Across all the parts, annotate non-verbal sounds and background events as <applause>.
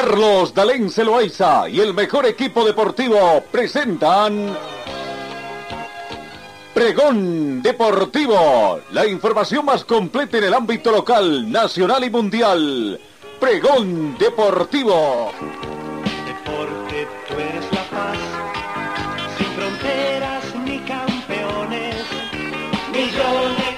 Carlos Dalén Celoaiza y el mejor equipo deportivo presentan Pregón Deportivo, la información más completa en el ámbito local, nacional y mundial. Pregón Deportivo. Deporte, tú eres la paz, sin fronteras ni campeones, millones.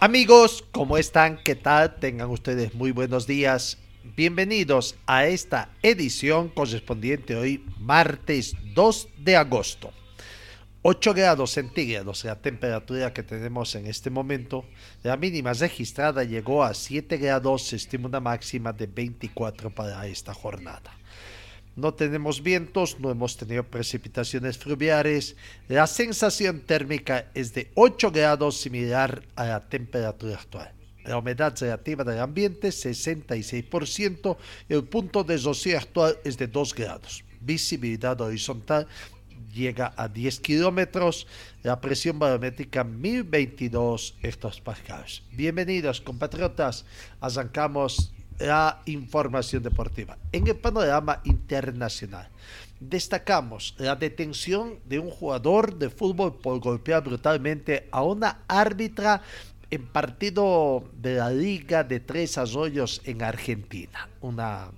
Amigos, ¿cómo están? ¿Qué tal? Tengan ustedes muy buenos días. Bienvenidos a esta edición correspondiente hoy, martes 2 de agosto. 8 grados centígrados la temperatura que tenemos en este momento. La mínima registrada llegó a 7 grados, se estima una máxima de 24 para esta jornada. No tenemos vientos, no hemos tenido precipitaciones fluviales. La sensación térmica es de 8 grados, similar a la temperatura actual. La humedad relativa del ambiente 66%, el punto de rocío actual es de 2 grados. Visibilidad horizontal llega a 10 kilómetros, la presión barométrica 1022 hectopascales. Bienvenidos compatriotas, arrancamos la información deportiva. En el panorama internacional, destacamos la detención de un jugador de fútbol por golpear brutalmente a una árbitra en partido de la Liga de Tres Arroyos en Argentina. Una,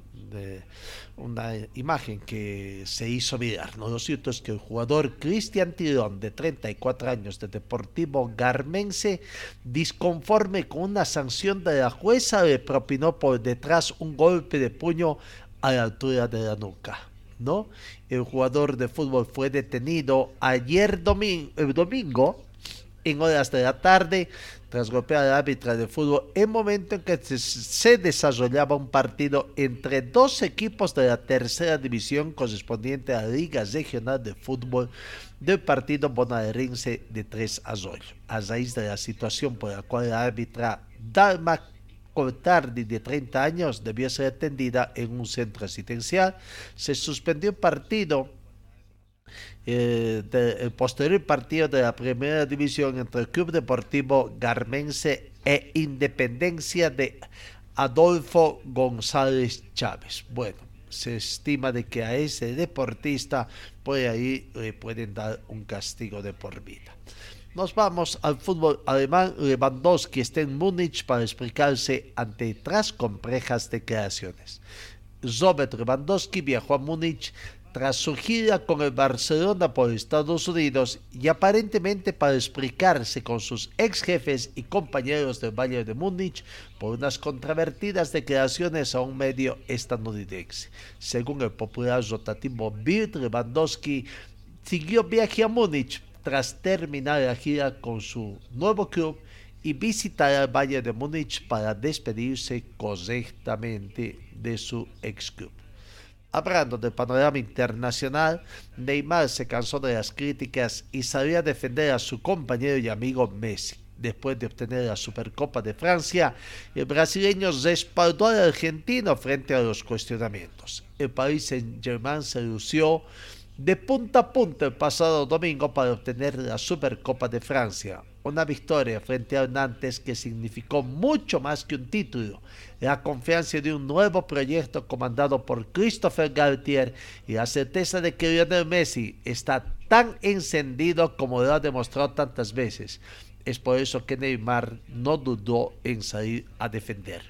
una imagen que se hizo mirar. Lo cierto es que el jugador Cristian Tirón, de 34 años, de Deportivo Garmense, disconforme con una sanción de la jueza, le propinó por detrás un golpe de puño a la altura de la nuca. ¿no? El jugador de fútbol fue detenido ayer domingo, el domingo en horas de la tarde tras golpear al árbitra de fútbol en momento en que se desarrollaba un partido entre dos equipos de la tercera división correspondiente a la Liga Regional de Fútbol del partido bonaerense de Tres Arroyos. A raíz de la situación por la cual la árbitra Dalma Cortardi, de 30 años, debió ser atendida en un centro asistencial, se suspendió el partido eh, el posterior partido de la primera división entre el Club Deportivo Garmense e Independencia de Adolfo González Chávez. Bueno, se estima de que a ese deportista puede ahí le pueden dar un castigo de por vida. Nos vamos al fútbol alemán. Lewandowski está en Múnich para explicarse ante tras complejas declaraciones. Robert Lewandowski viajó a Múnich tras su gira con el Barcelona por Estados Unidos y aparentemente para explicarse con sus ex jefes y compañeros del Valle de Múnich por unas controvertidas declaraciones a un medio estadounidense. Según el popular rotativo Bill Lewandowski, siguió viaje a Múnich tras terminar la gira con su nuevo club y visitar el Valle de Múnich para despedirse correctamente de su ex club. Hablando del panorama internacional, Neymar se cansó de las críticas y salió a defender a su compañero y amigo Messi. Después de obtener la Supercopa de Francia, el brasileño respaldó al argentino frente a los cuestionamientos. El país Saint-Germain se lució de punta a punta el pasado domingo para obtener la Supercopa de Francia, una victoria frente a Nantes que significó mucho más que un título, la confianza de un nuevo proyecto comandado por Christopher Galtier y la certeza de que Lionel Messi está tan encendido como lo ha demostrado tantas veces. Es por eso que Neymar no dudó en salir a defender.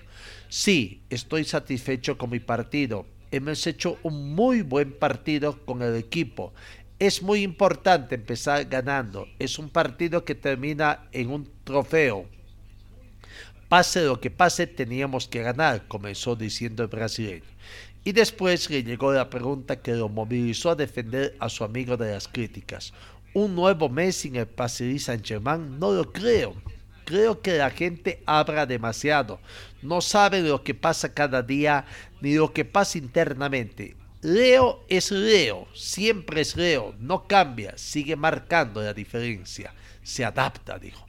Sí, estoy satisfecho con mi partido. Hemos hecho un muy buen partido con el equipo es muy importante empezar ganando. Es un partido que termina en un trofeo. Pase lo que pase, teníamos que ganar, comenzó diciendo el brasileño. Y después le llegó la pregunta que lo movilizó a defender a su amigo de las críticas. ¿Un nuevo Messi en el Paris Saint-Germain? No lo creo. Creo que la gente habla demasiado. No sabe lo que pasa cada día ni lo que pasa internamente. Leo es Leo, siempre es Leo, no cambia, sigue marcando la diferencia, se adapta, dijo.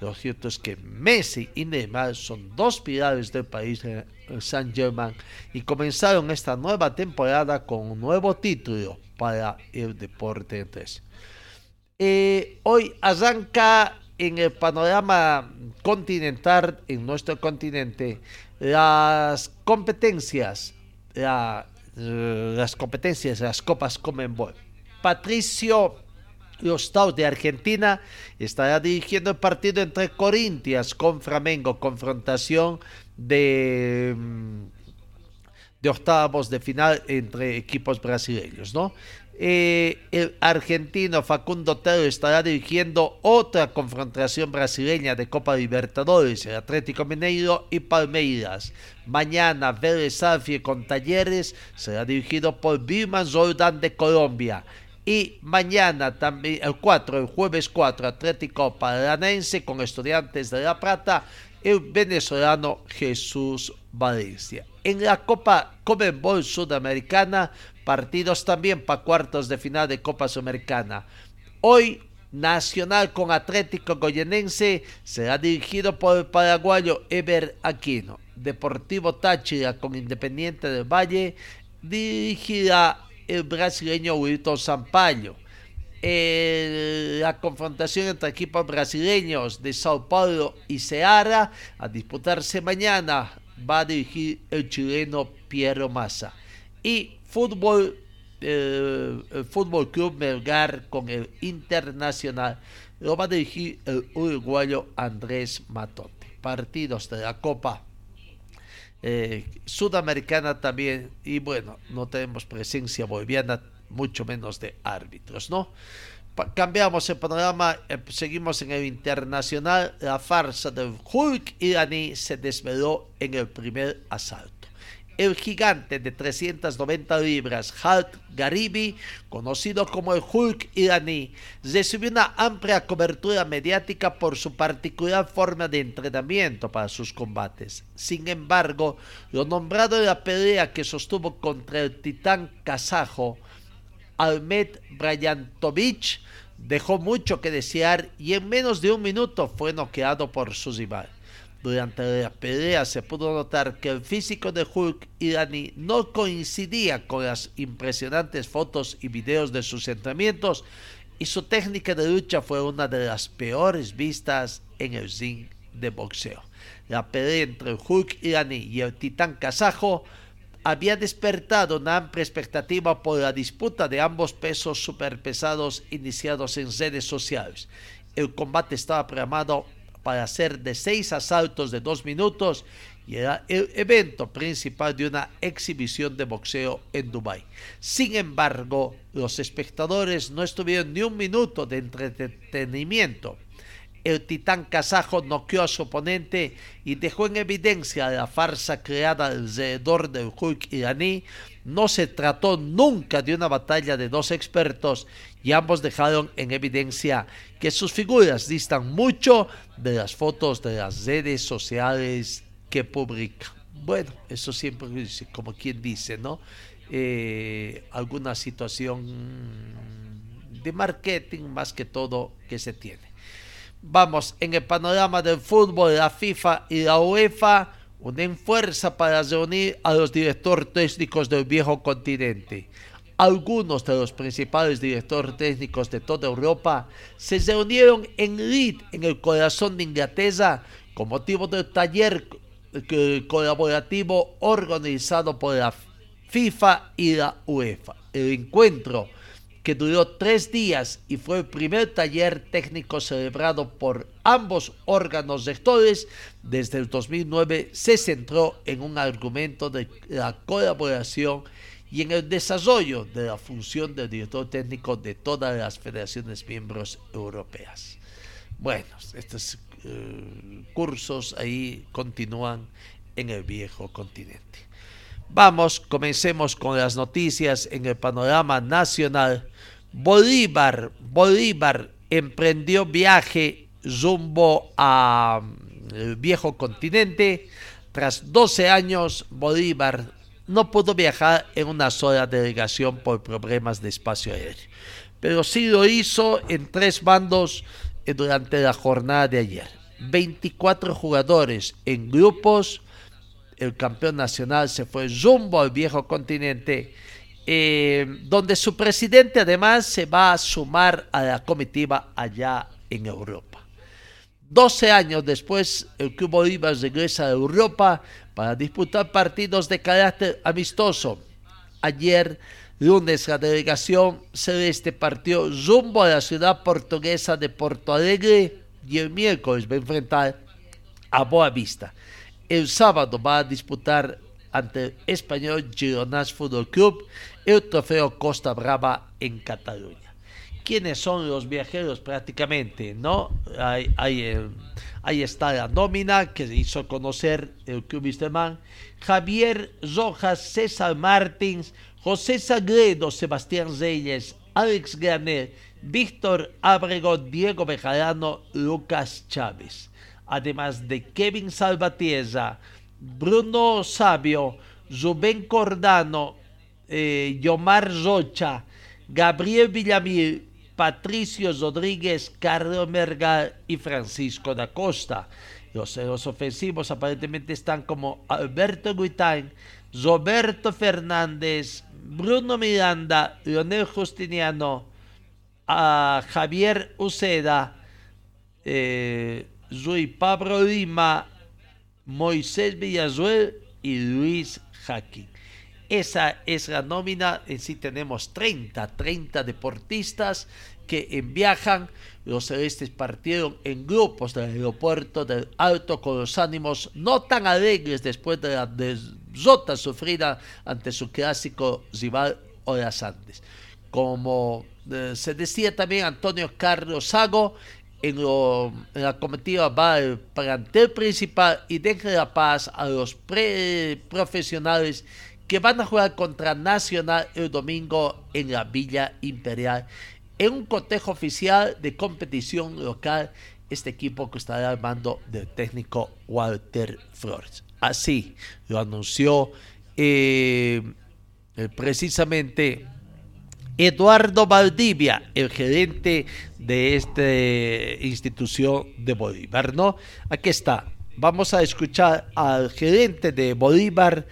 Lo cierto es que Messi y Neymar son dos pilares del país Saint Germain y comenzaron esta nueva temporada con un nuevo título para el deporte 3. Eh, hoy arranca en el panorama continental, en nuestro continente, las competencias, las competencias, las copas Comenbol. Patricio Lostau de Argentina estará dirigiendo el partido entre Corintias con Flamengo, confrontación de, mm, de octavos de final entre equipos brasileños, ¿no? Eh, el argentino Facundo Tero estará dirigiendo otra confrontación brasileña de Copa Libertadores, el Atlético Mineiro y Palmeiras. Mañana Vélez Arfiel con Talleres será dirigido por Birman Jordan de Colombia. Y mañana también, el 4, el jueves 4, Atlético Paranense con Estudiantes de La Plata, el venezolano Jesús Valencia. En la Copa Comenbol Sudamericana, partidos también para cuartos de final de Copa Sudamericana. Hoy, Nacional con Atlético Goyenense será dirigido por el paraguayo Eber Aquino. Deportivo Táchira con Independiente del Valle dirigirá el brasileño Wilton Sampaio. la confrontación entre equipos brasileños de Sao Paulo y Ceará a disputarse mañana va a dirigir el chileno Piero Massa. Y fútbol, eh, Fútbol Club Melgar con el Internacional lo va a dirigir el uruguayo Andrés Matote. Partidos de la Copa eh, Sudamericana también y bueno, no tenemos presencia boliviana, mucho menos de árbitros, ¿no? cambiamos el panorama, eh, seguimos en el internacional. La farsa del Hulk iraní se desveló en el primer asalto el gigante de 390 libras, Hulk Garibi, conocido como el Hulk iraní, recibió una amplia cobertura mediática por su particular forma de entrenamiento para sus combates. Sin embargo, lo nombrado en la pelea que sostuvo contra el titán kazajo, Almed Bryantovich, dejó mucho que desear y en menos de un minuto fue noqueado por su rival. Durante la pelea se pudo notar que el físico de Hulk iraní no coincidía con las impresionantes fotos y videos de sus entrenamientos y su técnica de lucha fue una de las peores vistas en el ring de boxeo. La pelea entre el Hulk iraní y el titán kazajo había despertado una amplia expectativa por la disputa de ambos pesos superpesados iniciados en redes sociales. El combate estaba programado para hacer de seis asaltos de dos minutos y era el evento principal de una exhibición de boxeo en Dubái. Sin embargo, los espectadores no estuvieron ni un minuto de entretenimiento. El titán kazajo noqueó a su oponente y dejó en evidencia la farsa creada alrededor del Hulk iraní. No se trató nunca de una batalla de dos expertos y ambos dejaron en evidencia que sus figuras distan mucho de las fotos de las redes sociales que publican. Bueno, eso siempre como quien dice, ¿no? Eh, alguna situación de marketing más que todo que se tiene. Vamos, en el panorama del fútbol, la FIFA y la UEFA unen fuerza para reunir a los directores técnicos del viejo continente. Algunos de los principales directores técnicos de toda Europa se reunieron en Leeds, en el corazón de Inglaterra, con motivo del taller colaborativo organizado por la FIFA y la UEFA. El encuentro, que duró tres días y fue el primer taller técnico celebrado por ambos órganos rectores desde el 2009, se centró en un argumento de la colaboración y en el desarrollo de la función del director técnico de todas las federaciones miembros europeas. Bueno, estos eh, cursos ahí continúan en el viejo continente. Vamos, comencemos con las noticias en el panorama nacional. Bolívar, Bolívar emprendió viaje rumbo a mm, el viejo continente. Tras 12 años, Bolívar no pudo viajar en una sola delegación por problemas de espacio aéreo, pero sí lo hizo en tres bandos eh, durante la jornada de ayer. 24 jugadores en grupos. El campeón nacional se fue rumbo al viejo continente, eh, donde su presidente además se va a sumar a la comitiva allá en Europa. 12 años después, el Club Bolívar regresa a Europa para disputar partidos de carácter amistoso. Ayer, lunes, la delegación celeste partió rumbo a la ciudad portuguesa de Porto Alegre y el miércoles va a enfrentar a Boa Vista. El sábado va a disputar ante el español Gironas Fútbol Club el trofeo Costa Brava en Cataluña quiénes son los viajeros prácticamente, ¿no? Ahí, eh, ahí, está la nómina que hizo conocer el Club Man. Javier Rojas, César Martins, José Sagredo, Sebastián Reyes, Alex Graner, Víctor Abrego, Diego Bejarano, Lucas Chávez. Además de Kevin Salvatierra, Bruno Sabio, Rubén Cordano, eh, Yomar Rocha, Gabriel Villamil, Patricio Rodríguez, Carlos Mergal y Francisco da Costa. Los, ofensivos aparentemente están como Alberto Guitain, Roberto Fernández, Bruno Miranda, Leonel Justiniano, Javier Uceda, eh, Rui Pablo Lima, Moisés Villazuel y Luis Jaquín. Esa es la nómina, en sí tenemos 30, 30 deportistas que viajan. Los celestes partieron en grupos del aeropuerto del Alto con los ánimos no tan alegres después de la derrota sufrida ante su clásico rival horas antes. Como eh, se decía también Antonio Carlos Sago, en, la comitiva va el plantel principal y deja la paz a los pre profesionales que van a jugar contra Nacional el domingo en la Villa Imperial. En un cotejo oficial de competición local, este equipo que estará al mando del técnico Walter Flores. Así lo anunció eh, precisamente Eduardo Valdivia, el gerente de esta institución de Bolívar, ¿no? Aquí está. Vamos a escuchar al gerente de Bolívar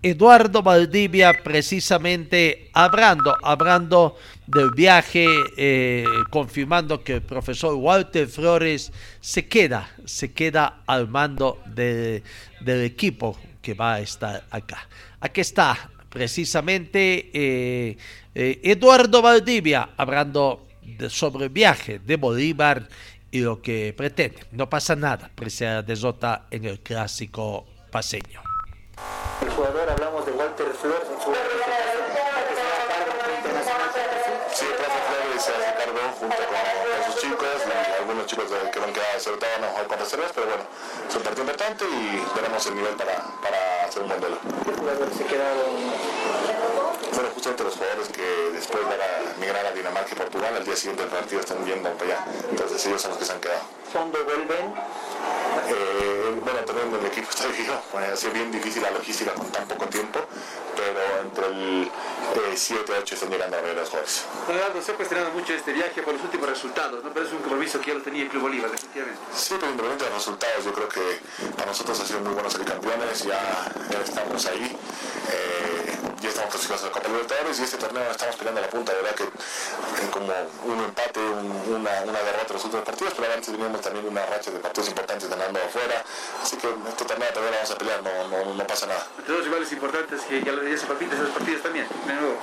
Eduardo Valdivia precisamente hablando, hablando del viaje, eh, confirmando que el profesor Walter Flores se queda, se queda al mando del equipo que va a estar acá. Aquí está precisamente eh, eh, Eduardo Valdivia hablando sobre el viaje de Bolívar y lo que pretende. No pasa nada, precede desota en el clásico paseño. El jugador, hablamos de Walter Flores en su Sí, el profe Flores se hace cargo junto con, sus chicos y algunos chicos que van a quedar sobre todo a jugar con reservas, pero bueno, es un partido importante y veremos el nivel para, para hacer un buen duelo. ¿Qué jugadores se quedaron? Fueron justamente los jugadores que después de migrar a Dinamarca y Portugal, al día siguiente del partido están yendo para allá. Entonces ellos son los que se han quedado. ¿Cuándo vuelven? Eh, bueno, también está dividido, ha sido bien difícil la logística con tan poco tiempo, pero entre el 7 y 8 están llegando a ver los jugadores. Leonardo, se ha cuestionado mucho este viaje por los últimos resultados, ¿no? pero es un compromiso que ya lo tenía el Club Bolívar, definitivamente. Sí, pero independientemente de los resultados, yo creo que para nosotros ha sido muy bueno ser campeones, ya estamos ahí. Eh, estamos clasificados en la Copa Libertadores y este torneo estamos peleando la punta, de verdad que como un empate, una, una derrota en los últimos partidos, pero antes teníamos también una racha de partidos importantes ganando afuera, así que este torneo también vamos a pelear, no, no, no pasa nada. Dos rivales importantes que ya, ya se palpitan esos partidos también, de nuevo.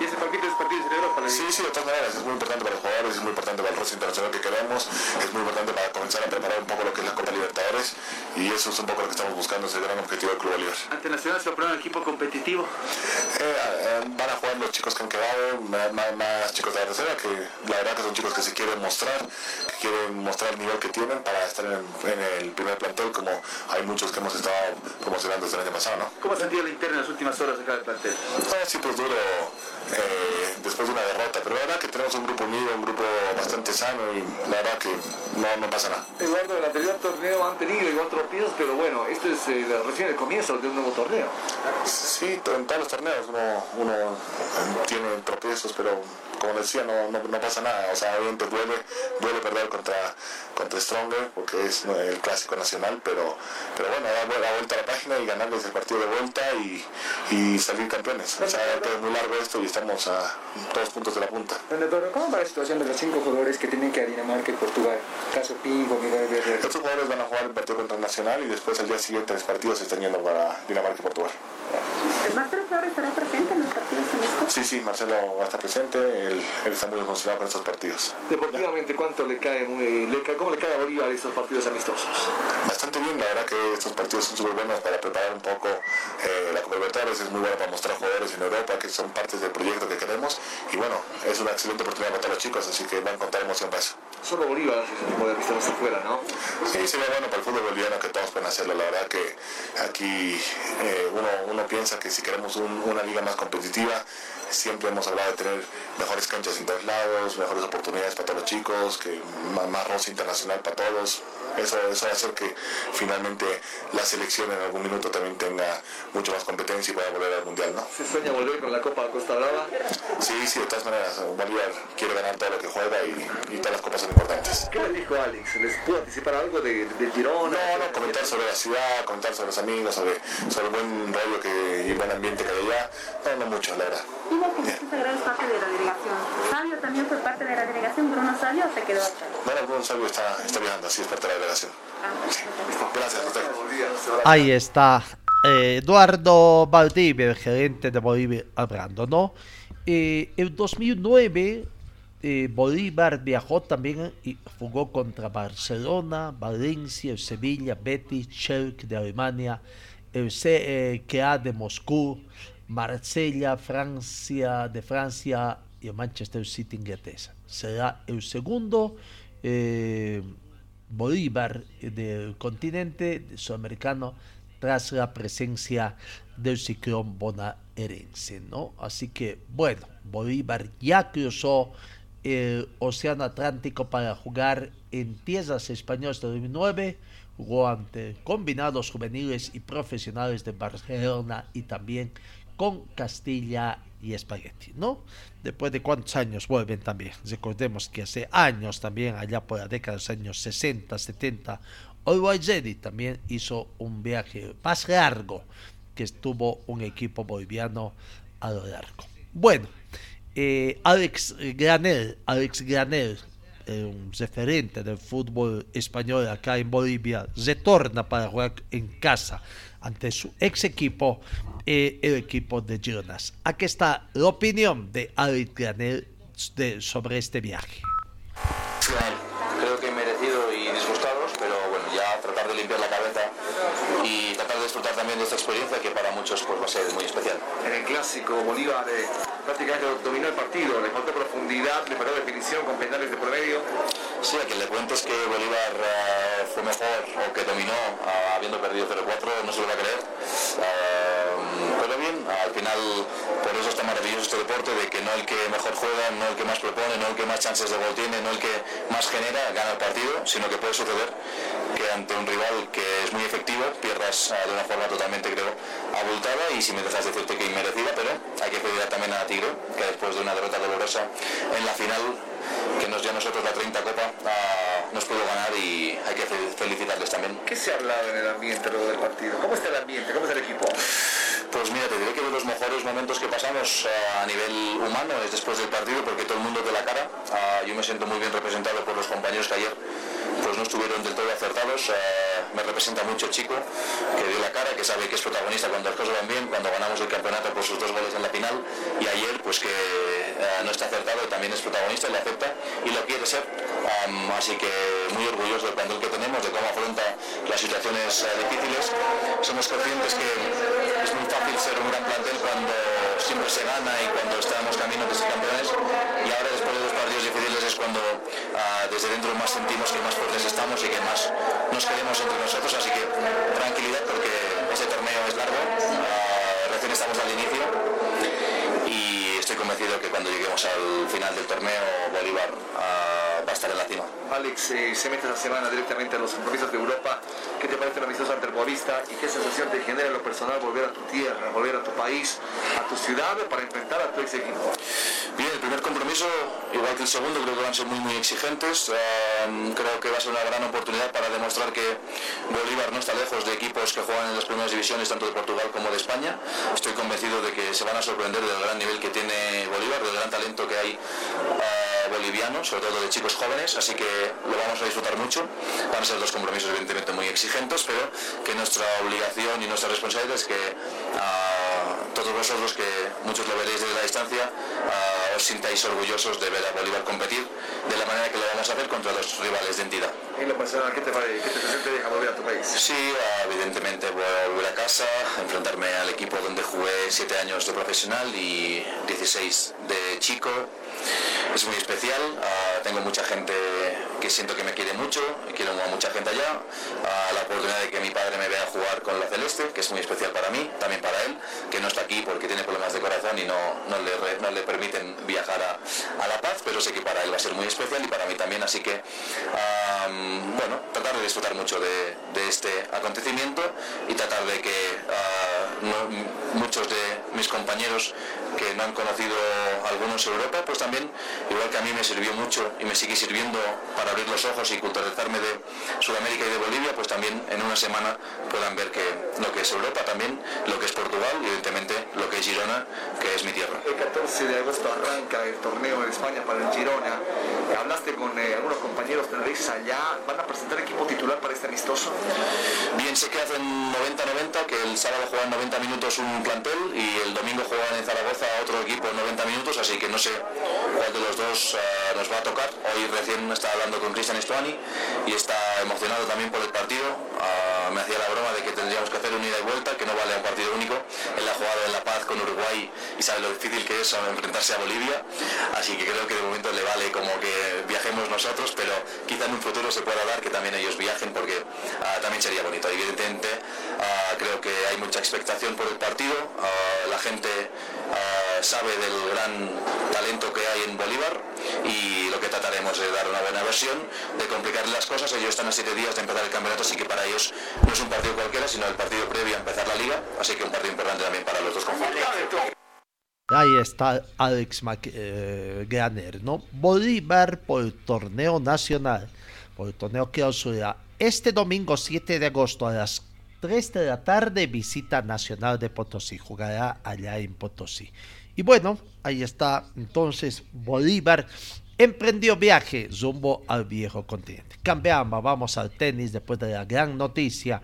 Y ese palpita esos partidos en Europa. Sí, sí, de todas maneras, es muy importante para los jugadores, es muy importante para el roster internacional que queremos, es muy importante para comenzar a preparar un poco lo que es la Copa Libertadores y eso es un poco lo que estamos buscando, ese gran objetivo del Club Bolívar. Ante Nacional se va a poner un equipo competitivo. Eh, van a jugar los chicos que han quedado, más, más, chicos de la tercera, que la verdad que son chicos que se quieren mostrar, que quieren mostrar el nivel que tienen para estar en, en el primer plantel, como hay muchos que hemos estado promocionando desde el año pasado. ¿no? ¿Cómo ha sentido la interna en las últimas horas acá del plantel? No, sí, pues duro eh, después de una derrota, pero la verdad que tenemos un grupo unido, un grupo bastante sano y la verdad que no, no pasa nada. Eduardo, el anterior torneo han tenido igual tropiezos, pero bueno, esto es eh, recién el comienzo de un nuevo torneo. Sí, en todos los torneos uno, uno tiene tropiezos, pero como decía, no, no, no, pasa nada. O sea, obviamente duele, duele perder contra, contra Stronger, porque es el clásico nacional, pero, pero bueno, da la vuelta a la página y ganarles el partido de vuelta y, y salir campeones. O sea, es muy largo esto y estamos a dos puntos de la punta. ¿cómo va la situación de los cinco jugadores que tienen que ir a Dinamarca y Portugal? Caso Pingo, Miguel Guerrero. Estos jugadores van a jugar el partido contra el Nacional y después al día siguiente tres partidos se están yendo para Dinamarca y Portugal. ¿Marcelo Flores estará presente en los partidos en esto? Sí, sí, Marcelo va a estar presente, él, él está muy emocionado con estos partidos. Deportivamente, ¿cuánto le cae, muy, le cae, cómo le cae a Bolívar estos partidos amistosos? Bastante bien, la verdad que estos partidos son súper buenos para preparar un poco eh, la Copa Libertadores, es muy bueno para mostrar jugadores en Europa que son partes del proyecto que queremos y bueno, es una excelente oportunidad para todos los chicos, así que van a contar emoción para eso. Solo Bolívar ese tipo de amistosos afuera, ¿no? Sí, sería bueno para el fútbol boliviano que todos pueden hacerlo, la verdad que aquí eh, uno, uno piensa que si queremos un, una liga más competitiva, siempre hemos hablado de tener mejores canchas en todos lados, mejores oportunidades para todos los chicos, que más, más roce internacional para todos. Eso, eso va a hacer que finalmente la selección en algún minuto también tenga mucho más competencia y pueda volver al mundial, ¿no? ¿Se sueña volver con la Copa Costa Brava? Sí, sí, de todas maneras, Bolívar quiere ganar todo lo que juega y, y todas las copas son importantes. ¿Qué les dijo Alex? ¿Les pudo anticipar algo de, de Girona? No, no, comentar sobre la ciudad, comentar sobre los amigos, sobre, sobre el buen rollo que, y el buen ambiente que hay allá. No, no mucho, la verdad. Digo que Jesús Sagrado es parte de la delegación. ¿Sabio también fue parte de la delegación? ¿Bruno Sabio o se quedó acá? Bueno, Bruno Sabio está, está viajando, así es parte de la delegación. Sí. Gracias, usted. Ahí está eh, Eduardo Valdivia, el gerente de Bolivia, hablando, ¿no? Eh, en 2009 eh, Bolívar viajó también y jugó contra Barcelona, Valencia, el Sevilla, Betis, Schalke de Alemania, el CKA de Moscú, Marsella, Francia, de Francia y el Manchester City, Inglaterra. Será el segundo eh, Bolívar del continente sudamericano tras la presencia del ciclón bonaerense, ¿no? Así que, bueno, Bolívar ya cruzó el Océano Atlántico para jugar en tierras españolas de 2009, jugó ante combinados juveniles y profesionales de Barcelona y también con Castilla y Espagueti, ¿no? Después de cuántos años vuelven también. Recordemos que hace años también, allá por la década de los años 60, 70, Always también hizo un viaje más largo que estuvo un equipo boliviano a lo largo. Bueno, eh, Alex Granel, Alex Granel, eh, un referente del fútbol español acá en Bolivia, retorna para jugar en casa ante su ex equipo, eh, el equipo de Gironas. Aquí está la opinión de Alex Granel sobre este viaje que merecido y disgustados, pero bueno, ya tratar de limpiar la cabeza y tratar de disfrutar también de esta experiencia que para muchos pues, va a ser muy especial. En el clásico, Bolívar eh, prácticamente dominó el partido, le faltó profundidad, le faltó definición con penales de por medio. Sí, a quien le cuentes que Bolívar uh, fue mejor o que dominó uh, habiendo perdido 0-4 no se lo va a creer. Bien, al final por eso está maravilloso este deporte de que no el que mejor juega, no el que más propone, no el que más chances de gol tiene, no el que más genera gana el partido, sino que puede suceder que ante un rival que es muy efectivo pierdas de una forma totalmente creo abultada y si me dejas decirte que inmerecida, pero hay que pedir también a Tigre que después de una derrota dolorosa en la final que nos dio a nosotros la 30 Copa, uh, nos pudo ganar y hay que felicitarles también. ¿Qué se ha hablado en el ambiente luego del partido? ¿Cómo está el ambiente? ¿Cómo está el equipo? Pues mira, te diré que de los mejores momentos que pasamos uh, a nivel humano es después del partido porque todo el mundo de la cara. Uh, yo me siento muy bien representado por los compañeros que ayer pues no estuvieron del todo acertados. Me representa mucho Chico, que dio la cara, que sabe que es protagonista cuando las cosas van bien, cuando ganamos el campeonato por sus dos goles en la final y ayer pues que no está acertado, también es protagonista, le acepta y lo quiere ser. Así que muy orgulloso del plantel que tenemos, de cómo afronta las situaciones uh, difíciles. Somos conscientes que es muy fácil ser un gran plantel cuando se gana y cuando estamos camino de ser campeones. Y ahora después de los partidos difíciles es cuando ah, desde dentro más sentimos que más fuertes estamos y que más nos queremos entre nosotros. Así que tranquilidad porque ese torneo es largo. Ah, recién estamos al inicio y estoy convencido que cuando lleguemos al final del torneo Bolívar ah, va a estar en la cima. Alex, eh, se mete esta semana directamente a los compromisos de Europa. ¿Qué te parece un amistoso ante el Boavista y qué sensación te genera en lo personal volver a tu tierra, volver a tu país, tu ciudad para enfrentar a tu ex equipo? Bien, el primer compromiso, igual que el segundo, creo que van a ser muy muy exigentes. Eh, creo que va a ser una gran oportunidad para demostrar que Bolívar no está lejos de equipos que juegan en las primeras divisiones tanto de Portugal como de España. Estoy convencido de que se van a sorprender del gran nivel que tiene Bolívar, del gran talento que hay eh, boliviano, sobre todo de chicos jóvenes, así que lo vamos a disfrutar mucho. Van a ser dos compromisos evidentemente muy exigentes, pero que nuestra obligación y nuestra responsabilidad es que ah, todos vosotros, que muchos lo veréis desde la distancia, ah, os sintáis orgullosos de ver a Bolívar competir de la manera que lo vamos a hacer contra los rivales de entidad. En lo personal, ¿qué te parece? ¿Qué te presente deja volver a tu país? Sí, ah, evidentemente voy a volver a casa, enfrentarme al equipo donde jugué 7 años de profesional y 16 de chico. Es muy especial, ah, tengo mucha gente que siento que me quiere mucho, quiero a mucha gente allá, Ah, la oportunidad de que mi padre me vea jugar con la Celeste, que es muy especial para mí, también para él, que no está aquí porque tiene problemas de corazón y no, no, le, no le permiten viajar a, a La Paz, pero sé que para él va a ser muy especial y para mí también, así que, bueno, tratar de disfrutar mucho de, de este acontecimiento y tratar de que ah, no- muchos de mis compañeros que no han conocido algunos Europa, pues también, igual que a mí me sirvió mucho y me sigue sirviendo para abrir los ojos y culturalizarme de Sudamérica y de Bolivia, pues también en una semana puedan ver que lo que es Europa también, lo que es Portugal y evidentemente lo que es Girona, que es mi tierra. El 14 de agosto arranca el torneo en España para el Girona. Hablaste con eh, algunos compañeros tendréis allá. ¿Van a presentar equipo titular para este amistoso? Bien, sé que hacen 90-90, que el sábado juegan 90 minutos un plantel y el domingo juegan en Zaragoza otro equipo 90 minutos, así que no sé cuál de los dos eh, nos va a tocar. Hoy recién estaba hablando con Cristian Estuani y está emocionado también por el partido. Ah, me hacía la broma de que tendríamos que hacer un ida y vuelta, que no vale un partido único. Él ha jugado en La Paz con Uruguay y sabe lo difícil que es enfrentarse a Bolivia, así que creo que de momento le vale como que viajemos nosotros, pero quizá en un futuro se pueda dar que también ellos viajen porque ah, también sería bonito. Evidentemente ah, creo que hay mucha expectación por el partido, la gente sabe del gran talento que hay en Bolívar y lo que trataremos de dar una buena versión, de complicarle las cosas. Ellos están a siete días de empezar el campeonato, así que para ellos no es un partido cualquiera, sino el partido previo a empezar la liga, así que un partido importante también para los dos conjuntos. Ahí está Alex Mac- eh, ¿no? Bolívar por el torneo nacional, por el torneo clausura. Este domingo 7 de agosto a las 3 de la tarde visita Nacional de Potosí, jugará allá en Potosí. Y bueno, ahí está entonces Bolívar emprendió viaje rumbo al viejo continente. Cambiamos, vamos al tenis después de la gran noticia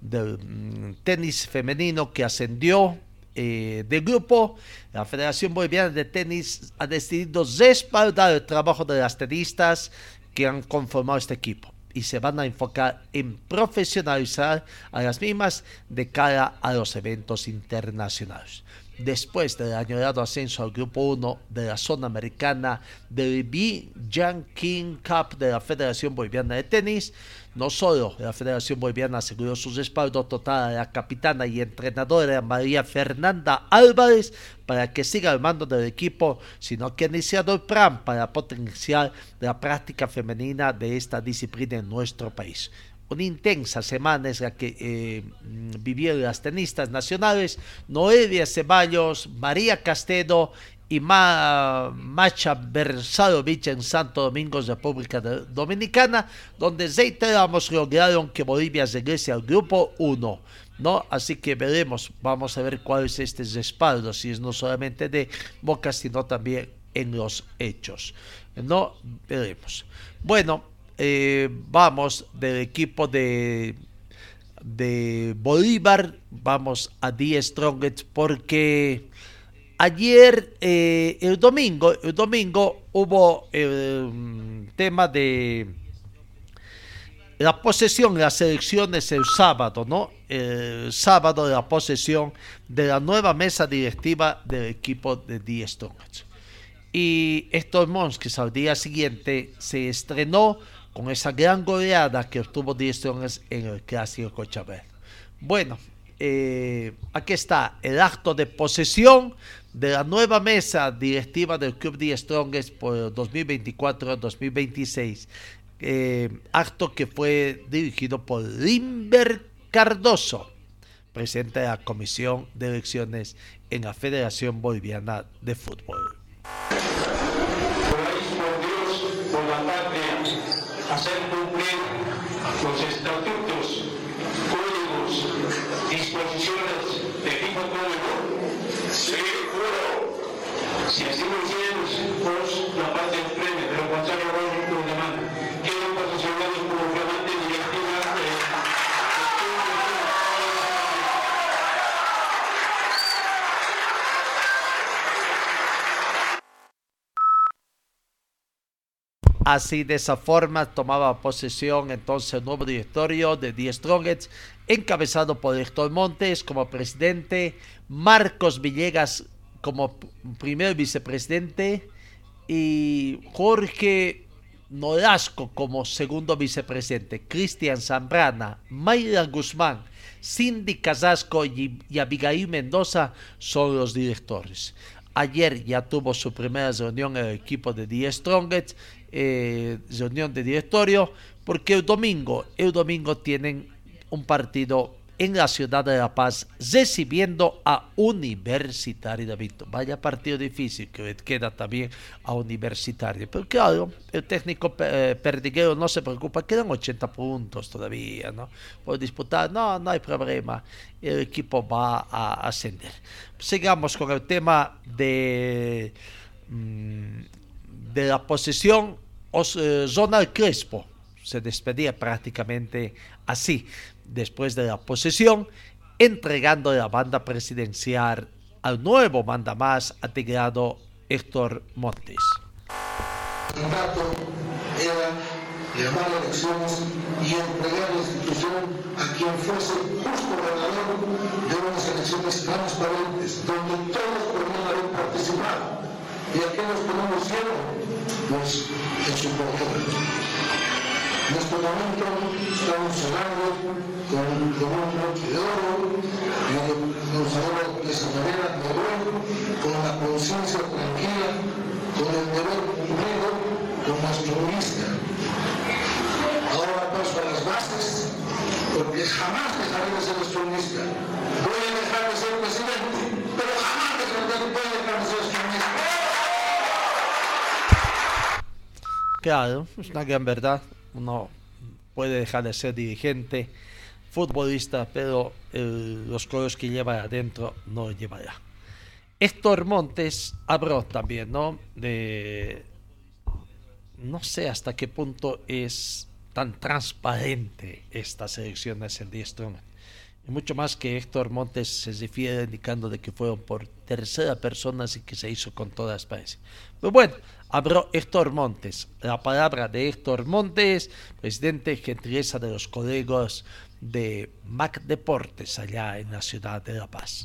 del mm, tenis femenino que ascendió eh, de grupo, la Federación Boliviana de Tenis ha decidido respaldar el trabajo de las tenistas que han conformado este equipo y se van a enfocar en profesionalizar a las mismas de cara a los eventos internacionales. Después del añorado ascenso al Grupo 1 de la zona americana del Yang King Cup de la Federación Boliviana de Tenis, no solo la Federación Boliviana aseguró su respaldo total a la capitana y entrenadora María Fernanda Álvarez para que siga al mando del equipo, sino que ha iniciado el plan para potenciar la práctica femenina de esta disciplina en nuestro país. Una intensa semana es la que eh, mm, vivieron las tenistas nacionales Noelia Ceballos, María Castedo y Ma- Macha Bersalovich en Santo Domingo, República Dominicana, donde reiteramos lograron que Bolivia regrese al grupo 1. ¿no? Así que veremos, vamos a ver cuál es este respaldo, si es no solamente de boca, sino también en los hechos. No veremos. Bueno, eh, vamos del equipo de de Bolívar, vamos a The Strongest porque ayer, eh, el domingo, el domingo hubo el mm, tema de la posesión las elecciones el sábado, ¿no? el sábado la posesión de la nueva mesa directiva del equipo de Die Strongets. Y Héctor Mons, que al día siguiente se estrenó con esa gran goleada que obtuvo Die Strongets en el clásico Cochabamba. Bueno, eh, aquí está el acto de posesión de la nueva mesa directiva del Club Die Strongest por 2024-2026. Eh, acto que fue dirigido por Limber Cardoso, presidente de la Comisión de Elecciones en la Federación Boliviana de Fútbol. Hacer cumplir los estatutos, códigos, disposiciones de tipo público. Sí, juro. Si así lo hicimos, pues la paz del premio, de lo contrario, Así de esa forma tomaba posesión entonces el nuevo directorio de Die Strongets, encabezado por Héctor Montes como presidente, Marcos Villegas como primer vicepresidente y Jorge Nolasco como segundo vicepresidente, Cristian Zambrana, Mayra Guzmán, Cindy Casasco y, y Abigail Mendoza son los directores. Ayer ya tuvo su primera reunión el equipo de Die Strongest, eh, reunión de directorio, porque el domingo, el domingo tienen un partido en la ciudad de La Paz recibiendo a Universitario de. Vaya partido difícil que queda también a Universitario. Pero claro, el técnico eh, Perdiguero no se preocupa, quedan 80 puntos todavía, ¿no? Por disputar, no, no hay problema. El equipo va a ascender. Sigamos con el tema de, mm, de la posesión. Os, eh, Zonal Crespo se despedía prácticamente así después de la posesión, entregando la banda presidencial al nuevo mandamás integrado Héctor Montes. El mandato era llamar a elecciones y entregar la institución a quien fuese justo ganador de unas elecciones transparentes, donde todos podían haber participado. Y aquellos que no lo hicieron, pues contra. En este momento estamos cerrando con, un broche de oro, habla de esa manera de oro, con la conciencia tranquila, con el deber cumplido con nuestro lista. Ahora paso a las bases, porque jamás dejaré de ser. Voy Claro, es una gran verdad uno puede dejar de ser dirigente, futbolista, pero el, los colores que lleva adentro no llevará. Héctor Montes habló también, ¿no? De. No sé hasta qué punto es tan transparente estas elecciones en Strong. Y mucho más que Héctor Montes se refiere indicando de que fueron por tercera persona y que se hizo con toda transparencia. Pero bueno, habló Héctor Montes. La palabra de Héctor Montes, presidente gentileza de los colegas de Mac Deportes allá en la ciudad de La Paz.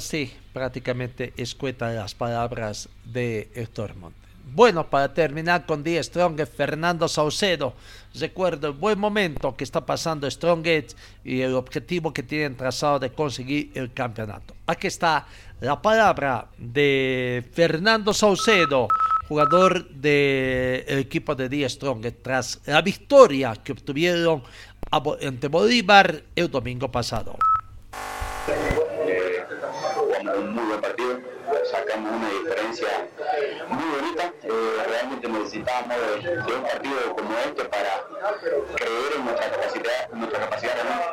Así prácticamente escueta las palabras de Héctor Monte. Bueno, para terminar con Die Strong, Fernando Saucedo. Recuerdo el buen momento que está pasando Strongest y el objetivo que tienen trazado de conseguir el campeonato. Aquí está la palabra de Fernando Saucedo, jugador del equipo de Die Strong, tras la victoria que obtuvieron ante Bolívar el domingo pasado sacamos una diferencia muy bonita. Eh, realmente necesitábamos de, de, un partido como este para creer en nuestra capacidad, en nuestra capacidad realmente.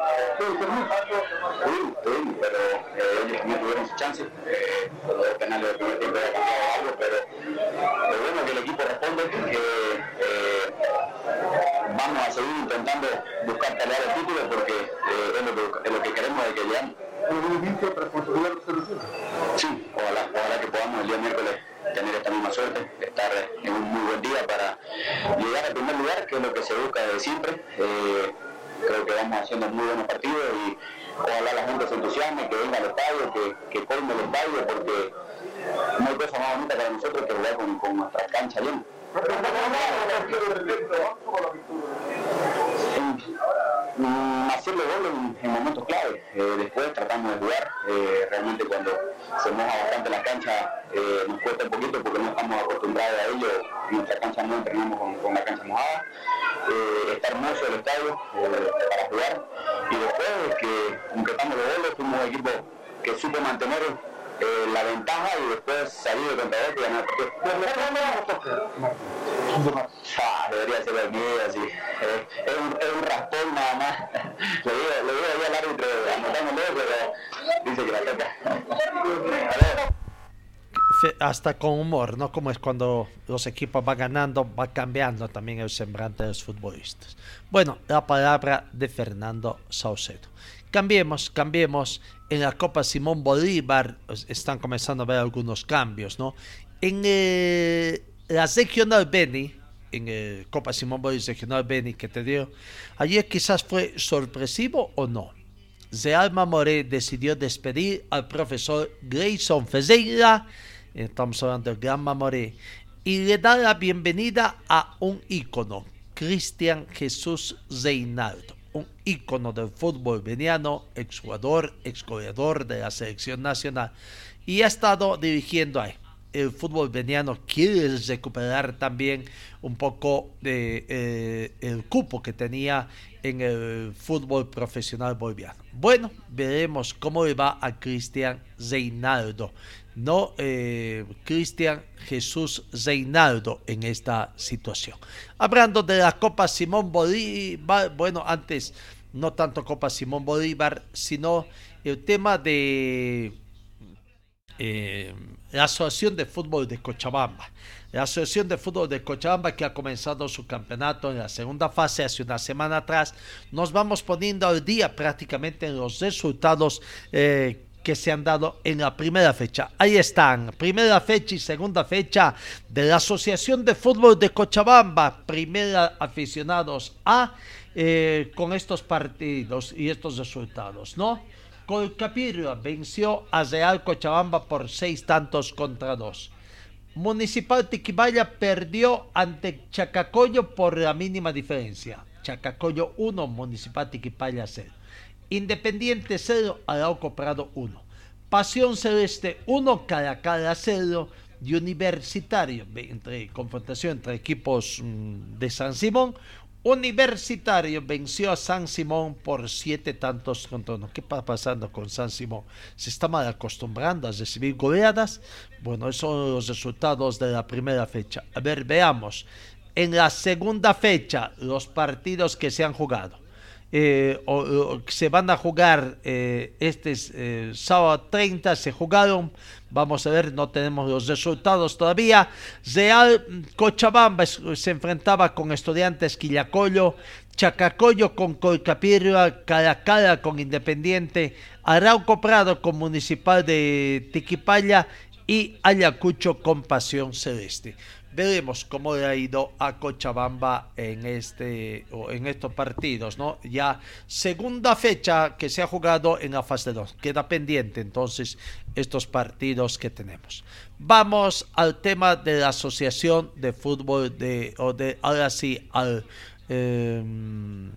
Sí, pero eh, ellos también tuvieron su chance. Eh, los penales del primer tiempo era cambiado algo, pero lo bueno que el equipo responde, que eh, vamos a seguir intentando buscar pelear el título porque eh, es, lo que, es lo que queremos de que llegamos. Sí, ojalá, ojalá podamos el día miércoles tener esta misma suerte, estar en un muy buen día para llegar al primer lugar, que es lo que se busca desde siempre. Eh, creo que vamos haciendo muy buenos partidos y ojalá la gente se entusiasme, que venga al estadio, que, que colme el estadio, porque no hay cosa más bonita para nosotros que jugar con, con nuestra cancha llena. En, hacerle gol en, en, momentos clave. Eh, después tratamos de jugar. Eh, realmente cuando se moja bastante la cancha eh, nos cuesta un poquito porque no estamos acostumbrados a ello. Nuestra cancha no entrenamos con, con la cancha mojada. está hermoso el estadio para jugar. Y después que concretamos los goles, fuimos un equipo que supo mantener eh, la ventaja y después salir de contragolpe y ganar ah, debería ser el mío así. Eh, es, un, es un raspón nada más. le digo, le digo ahí al árbitro, anotámoslo, pero dice que la toca. Hasta con humor, ¿no? Como es cuando los equipos van ganando, va cambiando también el semblante de los futbolistas. Bueno, la palabra de Fernando Saucedo. Cambiemos, cambiemos. En la Copa Simón Bolívar están comenzando a ver algunos cambios, ¿no? En eh, la regional Beni, en el Copa Simón Bolívar regional Beni que te dio, ayer quizás fue sorpresivo o no. Alma Moré decidió despedir al profesor Grayson Fezeira, estamos hablando del Gran Mamoré, y le da la bienvenida a un ícono, Cristian Jesús Reinaldo un ícono del fútbol veniano, exjugador, exgoleador de la selección nacional y ha estado dirigiendo ahí. El fútbol veniano quiere recuperar también un poco de eh, el cupo que tenía en el fútbol profesional boliviano. Bueno, veremos cómo le va a Cristian Reinaldo no eh, Cristian Jesús Reinaldo en esta situación. Hablando de la Copa Simón Bolívar, bueno, antes no tanto Copa Simón Bolívar, sino el tema de eh, la Asociación de Fútbol de Cochabamba. La Asociación de Fútbol de Cochabamba que ha comenzado su campeonato en la segunda fase hace una semana atrás. Nos vamos poniendo al día prácticamente en los resultados eh, que se han dado en la primera fecha. Ahí están, primera fecha y segunda fecha de la Asociación de Fútbol de Cochabamba, primera aficionados a eh, con estos partidos y estos resultados, ¿no? Colcapirro venció a Real Cochabamba por seis tantos contra dos. Municipal Tiquibaya perdió ante Chacacoyo por la mínima diferencia. Chacacoyo 1, Municipal Tiquibaya 0. Independiente 0, Arauco Prado 1. Pasión Celeste 1, Caracal 0 y Universitario, entre confrontación entre equipos mm, de San Simón. Universitario venció a San Simón por siete tantos contra uno. ¿Qué está pasando con San Simón? ¿Se está mal acostumbrando a recibir goleadas? Bueno, esos son los resultados de la primera fecha. A ver, veamos. En la segunda fecha, los partidos que se han jugado eh, se van a jugar eh, este eh, sábado 30, se jugaron, vamos a ver, no tenemos los resultados todavía. Real Cochabamba se enfrentaba con Estudiantes Quillacollo, Chacacoyo con Colcapirra, Caracala con Independiente, Arauco Prado con Municipal de Tiquipaya y Ayacucho con Pasión Celeste veremos cómo le ha ido a Cochabamba en este en estos partidos, ¿no? Ya segunda fecha que se ha jugado en la fase 2. Queda pendiente entonces estos partidos que tenemos. Vamos al tema de la Asociación de Fútbol de o de ahora sí al em,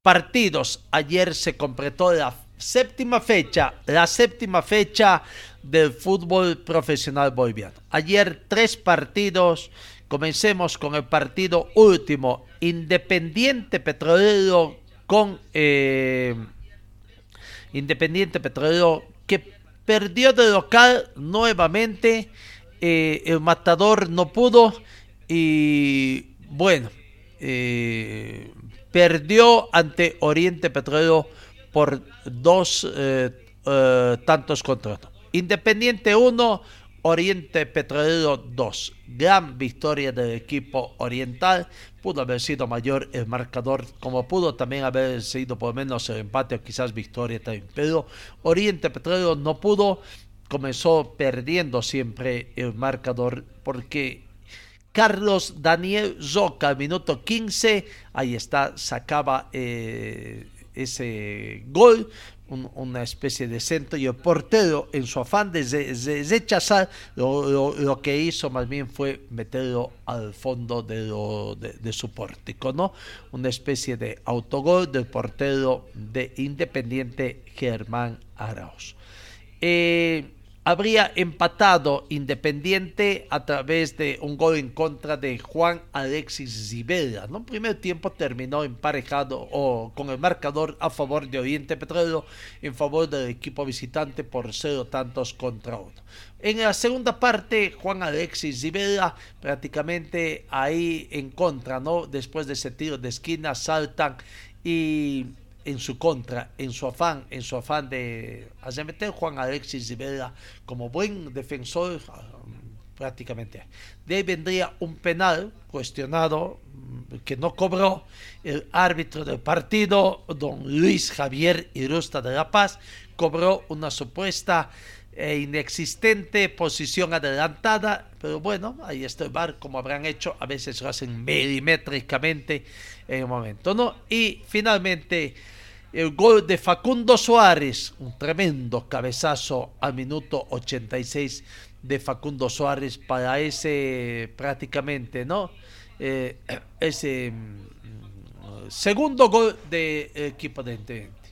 partidos. Ayer se completó la séptima fecha, la séptima fecha del fútbol profesional boliviano. Ayer tres partidos. Comencemos con el partido último. Independiente Petrolero con eh, Independiente Petrolero que perdió de local nuevamente. Eh, el matador no pudo y bueno, eh, perdió ante Oriente Petrolero por dos eh, tantos contra uno. Independiente 1, Oriente Petrolero 2. Gran victoria del equipo oriental. Pudo haber sido mayor el marcador, como pudo también haber sido por menos el empate o quizás victoria también. Pero Oriente Petrolero no pudo. Comenzó perdiendo siempre el marcador porque Carlos Daniel Zoca, minuto 15, ahí está, sacaba eh, ese gol una especie de centro y el portero en su afán de, rechazar lo, que hizo más bien fue meterlo al fondo de, de, su pórtico, ¿no? Una especie de autogol del portero de Independiente Germán Arauz. Eh, habría empatado Independiente a través de un gol en contra de Juan Alexis Zibela. ¿no? primer tiempo terminó emparejado o con el marcador a favor de Oriente Petróleo, en favor del equipo visitante por cero tantos contra uno. En la segunda parte, Juan Alexis Zibela prácticamente ahí en contra, ¿no? Después de ese tiro de esquina saltan y en su contra, en su afán, en su afán de meter Juan Alexis Rivera como buen defensor prácticamente. De ahí vendría un penal cuestionado mm, que no cobró el árbitro del partido, don Luis Javier Irusta de La Paz, cobró una supuesta e inexistente posición adelantada, pero bueno, ahí está el bar, como habrán hecho, a veces lo hacen milimétricamente en el momento, ¿no? Y finalmente el gol de Facundo Suárez, un tremendo cabezazo al minuto 86 de Facundo Suárez para ese prácticamente, ¿no? Eh, ese mm, segundo gol del equipo de Independiente.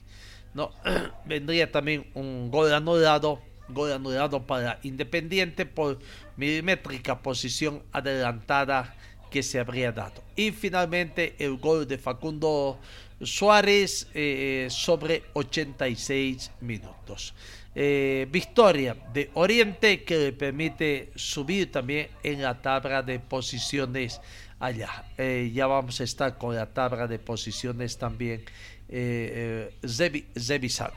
¿no? <clears throat> Vendría también un gol anulado, gol anulado para Independiente por milimétrica posición adelantada que se habría dado. Y finalmente el gol de Facundo Suárez eh, sobre 86 minutos. Eh, victoria de Oriente que le permite subir también en la tabla de posiciones allá. Eh, ya vamos a estar con la tabla de posiciones también revisando.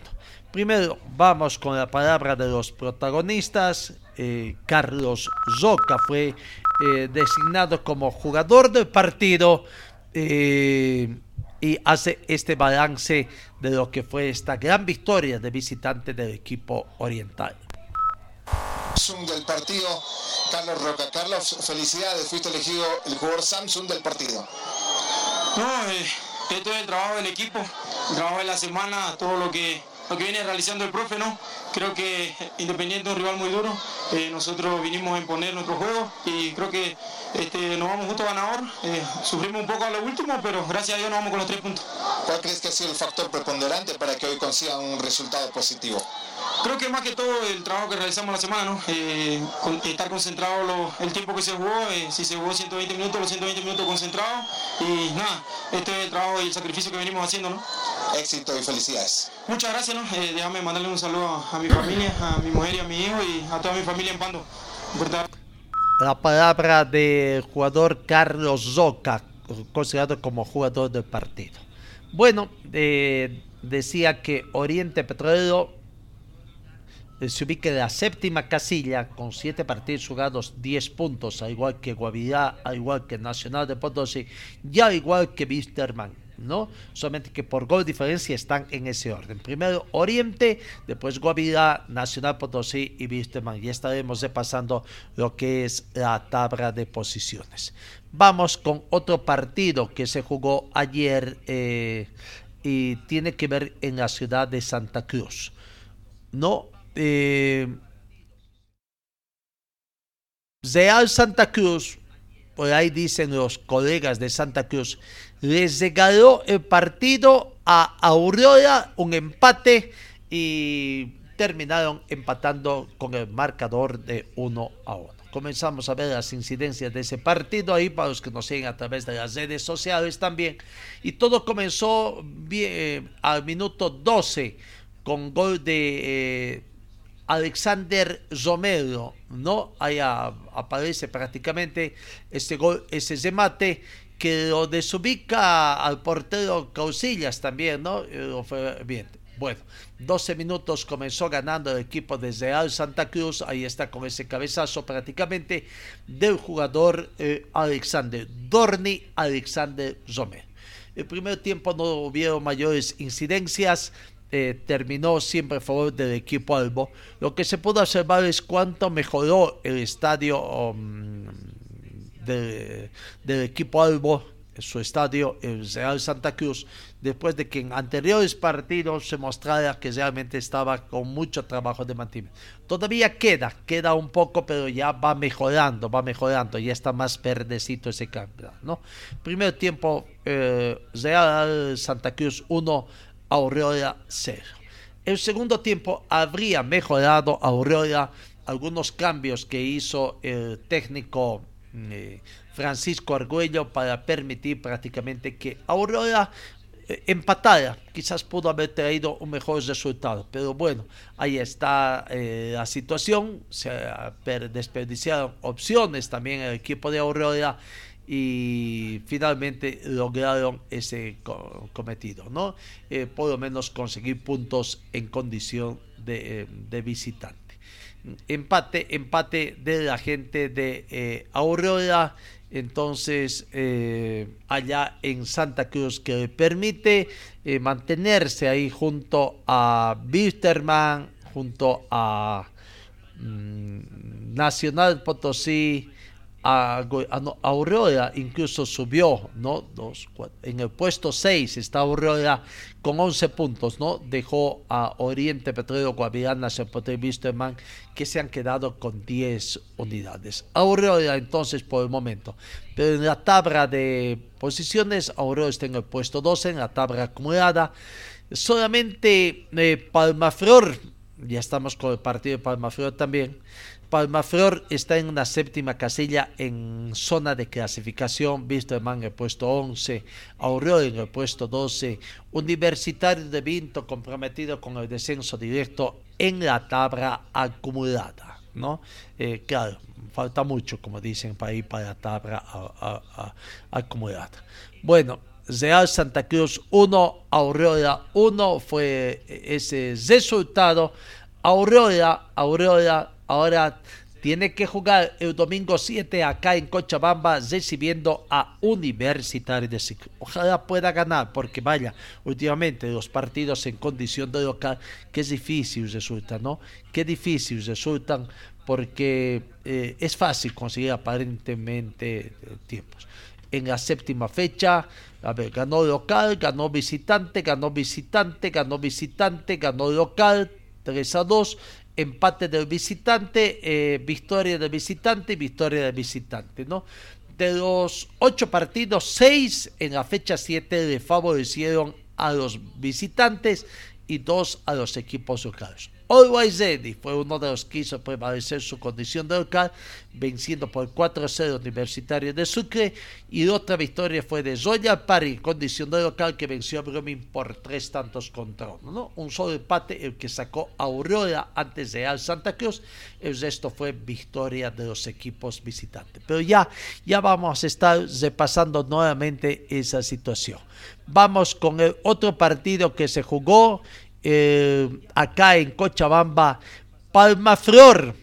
Primero vamos con la palabra de los protagonistas. Carlos Zoca fue designado como jugador del partido y hace este balance de lo que fue esta gran victoria de visitante del equipo oriental. Samsung del partido, Carlos Roca. Carlos, felicidades, fuiste elegido el jugador Samsung del partido. No, eh, esto es el trabajo del equipo, el trabajo de la semana, todo lo que, lo que viene realizando el profe, ¿no? Creo que Independiente es un rival muy duro, eh, nosotros vinimos a imponer nuestro juego y creo que este, nos vamos justo ganador. Eh, sufrimos un poco a lo último, pero gracias a Dios nos vamos con los tres puntos. ¿Cuál crees que ha sido el factor preponderante para que hoy consigan un resultado positivo? Creo que más que todo el trabajo que realizamos la semana, ¿no? Eh, estar concentrado el tiempo que se jugó, eh, si se jugó 120 minutos, los 120 minutos concentrados y nada, este es el trabajo y el sacrificio que venimos haciendo, ¿no? Éxito y felicidades. Muchas gracias, ¿no? déjame mandarle un saludo a mi familia, a mi mujer y a mi hijo y a toda mi familia en Pando la palabra del jugador Carlos Zoca, considerado como jugador del partido. Bueno, eh, decía que Oriente Petrolero eh, se ubica en la séptima casilla con siete partidos jugados, 10 puntos, al igual que Guavirá, al igual que Nacional de Potosí y al igual que Wisterman. ¿No? Solamente que por gol diferencia están en ese orden. Primero Oriente, después Guavirá, Nacional Potosí y Wisterman. Ya estaremos repasando lo que es la tabla de posiciones. Vamos con otro partido que se jugó ayer eh, y tiene que ver en la ciudad de Santa Cruz. No, eh, Real Santa Cruz, por ahí dicen los colegas de Santa Cruz, les regaló el partido a Aurora, un empate y terminaron empatando con el marcador de 1 a 1. Comenzamos a ver las incidencias de ese partido ahí para los que nos siguen a través de las redes sociales también. Y todo comenzó bien, al minuto 12 con gol de eh, Alexander Romero, ¿no? Ahí aparece prácticamente ese gol, ese remate que lo desubica al portero Causillas también, ¿no? Fue bien. Bueno, 12 minutos comenzó ganando el equipo de Real Santa Cruz. Ahí está con ese cabezazo prácticamente del jugador eh, Alexander Dorni Alexander Romero. El primer tiempo no hubieron mayores incidencias. Eh, terminó siempre a favor del equipo Albo. Lo que se pudo observar es cuánto mejoró el estadio um, del equipo Albo, su estadio, el Real Santa Cruz, después de que en anteriores partidos se mostrara que realmente estaba con mucho trabajo de mantenimiento. Todavía queda, queda un poco, pero ya va mejorando, va mejorando, ya está más verdecito ese cambio, ¿no? Primer tiempo, eh, Real Santa Cruz 1, Aurora 0. El segundo tiempo habría mejorado Aurora algunos cambios que hizo el técnico eh, Francisco Argüello para permitir prácticamente que Aurora eh, empatara. Quizás pudo haber traído un mejor resultado, pero bueno, ahí está eh, la situación. Se desperdiciaron opciones también el equipo de Aurora y finalmente lograron ese cometido, ¿no? por lo menos conseguir puntos en condición de, de visitante empate, empate de la gente de eh, Aurora, entonces eh, allá en Santa Cruz que le permite eh, mantenerse ahí junto a Bisterman, junto a mm, Nacional Potosí, Aurora incluso subió, ¿no? Dos, en el puesto 6 está Aurora con 11 puntos, ¿no? Dejó a Oriente Petróleo, Guavirana, Zapote y que se han quedado con 10 unidades. Aurora entonces por el momento. Pero en la tabla de posiciones, Aurora está en el puesto 12, en la tabla acumulada. Solamente eh, ya estamos con el partido de Palmaflor también, Palmaflor está en una séptima casilla en zona de clasificación, visto en el puesto 11, Aurora en el puesto 12, Universitario de Vinto comprometido con el descenso directo en la tabla acumulada. ¿no? Eh, claro, falta mucho, como dicen, para ir para la tabla acumulada. Bueno, Real Santa Cruz 1, Aurora 1 fue ese resultado. Aurora, Aurora Ahora tiene que jugar el domingo 7 acá en Cochabamba recibiendo a Universitario de Ciclo. Ojalá pueda ganar porque vaya, últimamente los partidos en condición de local, es difícil resulta, ¿no? Qué difícil resultan porque eh, es fácil conseguir aparentemente eh, tiempos. En la séptima fecha, a ver, ganó local, ganó visitante, ganó visitante, ganó visitante, ganó local, 3 a 2 empate del visitante, eh, victoria del visitante y victoria del visitante, ¿no? De los ocho partidos, seis en la fecha 7 le favorecieron a los visitantes y dos a los equipos locales. Always Ready fue uno de los que hizo prevalecer su condición de local, venciendo por 4-0 Universitario de Sucre. Y otra victoria fue de Royal Party, condición de local, que venció a Brumming por tres tantos contra uno. ¿no? Un solo empate, el que sacó Aurora antes de Al Santa Cruz. El resto fue victoria de los equipos visitantes. Pero ya, ya vamos a estar repasando nuevamente esa situación. Vamos con el otro partido que se jugó eh, acá en Cochabamba, Palmaflor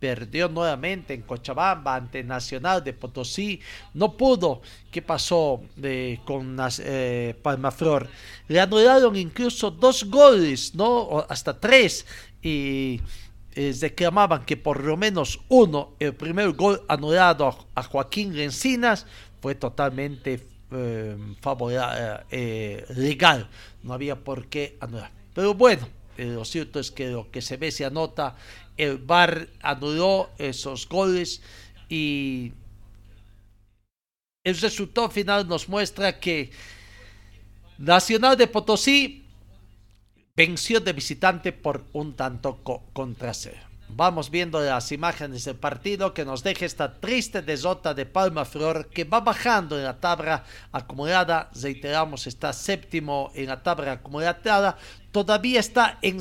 perdió nuevamente en Cochabamba ante Nacional de Potosí, no pudo. ¿Qué pasó eh, con eh, Palmaflor? Le anularon incluso dos goles, ¿no? hasta tres. Y reclamaban que por lo menos uno, el primer gol anulado a, Joaquín Rencinas, fue totalmente legal. No había por qué anular. Pero bueno, eh, lo cierto es que lo que se ve se anota, el VAR anuló esos goles y el resultado final nos muestra que Nacional de Potosí venció de visitante por un tanto contra cero. Vamos viendo las imágenes del partido que nos deja esta triste desota de Palma Flor que va bajando en la tabla acumulada. Reiteramos, está séptimo en la tabla acumulada todavía está en,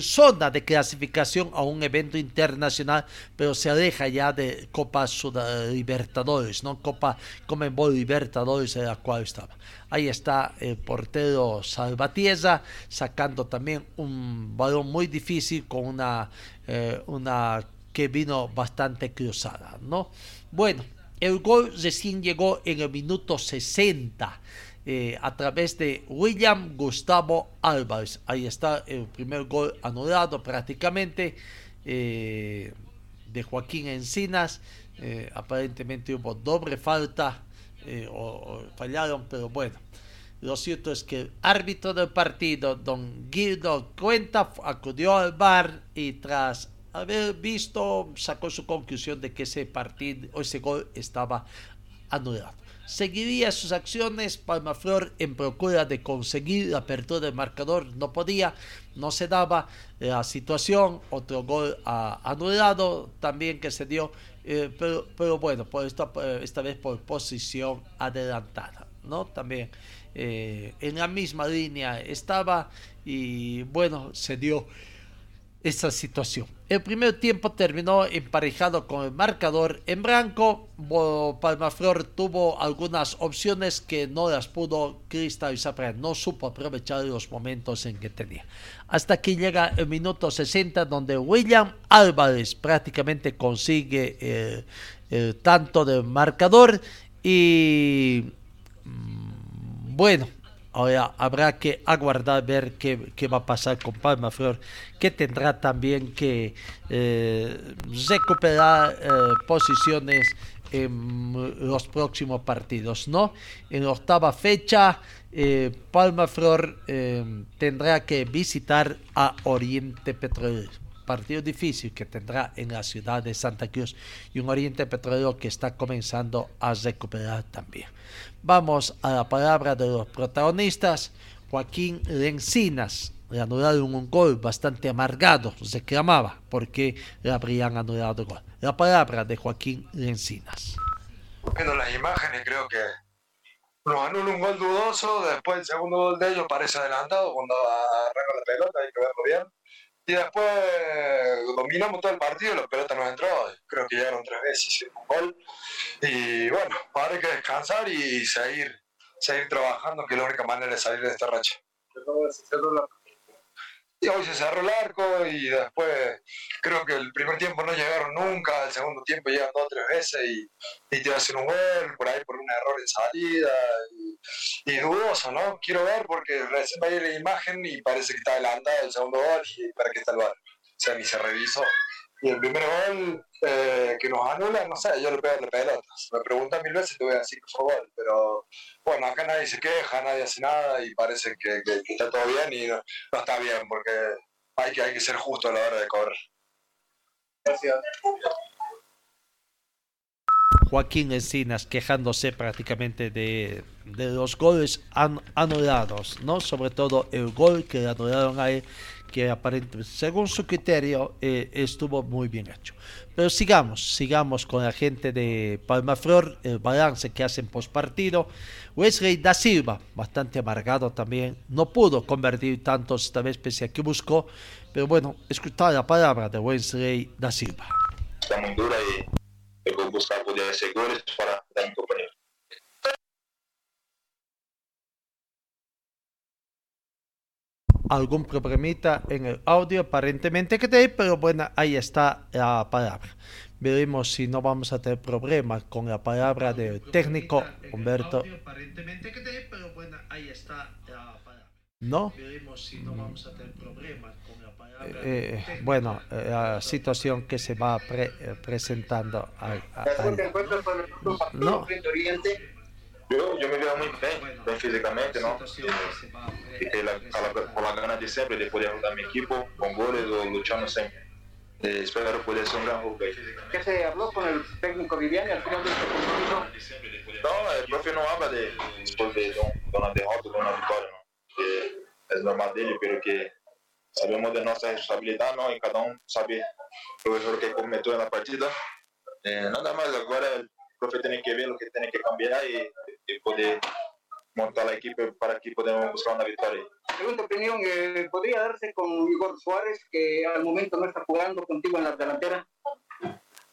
zona de clasificación a un evento internacional, pero se aleja ya de Copa Sud Libertadores, ¿no? Copa Comenbol Libertadores de la cual estaba. Ahí está el portero Salvatierra sacando también un balón muy difícil con una, eh, que vino bastante cruzada, ¿no? Bueno, el gol recién llegó en el minuto 60 eh, a través de William Gustavo Álvarez. Ahí está el primer gol anulado prácticamente eh, de Joaquín Encinas. Eh, aparentemente hubo doble falta o, fallaron, pero bueno. Lo cierto es que el árbitro del partido, don Guido Cuenta, acudió al bar y tras haber visto, sacó su conclusión de que ese partido ese gol estaba anulado seguiría sus acciones. Palmaflor en procura de conseguir la apertura del marcador no podía, no se daba la situación. Otro gol anulado también que se dio, eh, pero, pero bueno, por esta, esta vez por posición adelantada. ¿no? También eh, en la misma línea estaba y bueno, se dio esa situación. El primer tiempo terminó emparejado con el marcador en blanco. Palmaflor tuvo algunas opciones que no las pudo cristalizar, no supo aprovechar los momentos en que tenía. Hasta que llega el minuto 60 donde William Álvarez prácticamente consigue el, el tanto del marcador y mm, bueno, Ahora habrá que aguardar ver qué, qué va a pasar con Palma Flor, que tendrá también que eh, recuperar eh, posiciones en los próximos partidos, ¿no? En la octava fecha, eh, Palma Flor tendrá que visitar a Oriente Petrolero partido difícil que tendrá en la ciudad de Santa Cruz y un Oriente Petrolero que está comenzando a recuperar también. Vamos a la palabra de los protagonistas. Joaquín Lencinas le anularon un gol bastante amargado, se clamaba porque le habrían anulado el gol. La palabra de Joaquín Lencinas. Viendo las imágenes, creo que nos anula un gol dudoso, después el segundo gol de ellos parece adelantado cuando arranca la pelota, hay que verlo bien y después dominamos todo el partido la pelota no entró. Creo que llegaron tres veces, hicieron un gol. Y bueno, ahora hay que descansar y seguir, seguir trabajando, que es la única manera de salir de esta racha. Y hoy se cerró el arco y después creo que el primer tiempo no llegaron nunca, el segundo tiempo llegan dos o tres veces y, y te hacen un gol por ahí por un error en salida y, dudoso, ¿no? Quiero ver porque recién va a ir la imagen y parece que está adelantado el segundo gol y para qué está el bar. O sea, ni se revisó. Y el primer gol eh, que nos anula, no sé, yo le pego de pelotas. Me preguntan mil veces y te voy a decir que fue gol. Pero bueno, acá nadie se queja, nadie hace nada y parece que, está todo bien y no, está bien porque hay que, hay que ser justo a la hora de correr. Gracias. Joaquín Encinas quejándose prácticamente de, de los goles anulados, ¿no? Sobre todo el gol que le anularon a él que aparentemente, según su criterio, eh, estuvo muy bien hecho. Pero sigamos, sigamos con la gente de Palmaflor, el balance que hacen post partido. Wesley da Silva, bastante amargado también, no pudo convertir tantos esta vez pese a que buscó, pero bueno, escuchar la palabra de Wesley da Silva. Está muy dura y, buscar poder hacer goles para dar. Algún problemita en el audio, aparentemente que te, pero bueno, ahí está la palabra. Veremos si no vamos a tener problemas con la palabra del técnico Humberto. ¿No? Veremos si no vamos a tener problemas con la palabra eh, bueno, eh, la situación que se va pre, eh, presentando. A, a, a, no. Yo, yo me veo muy bien, bien físicamente, ¿no? Y, y la, la, con la ganas de siempre de poder ayudar a mi equipo con goles o luchando siempre. Eh, espero poder ser un gran jugador. ¿Qué se habló con el técnico Viviani al final de este compromiso? No, el profe no habla de, después de, de, una derrota o de una victoria, ¿no? Que es normal de él, pero que sabemos de nuestra responsabilidad, ¿no? Y cada uno sabe el error que cometió en la partida. Eh, nada más, agora el profe tiene que ver lo que tiene que cambiar y y poder montar la equipo para que podamos buscar una victoria. segunda opinión, eh, ¿podría darse con Igor Suárez, que al momento no está jugando contigo en la delantera?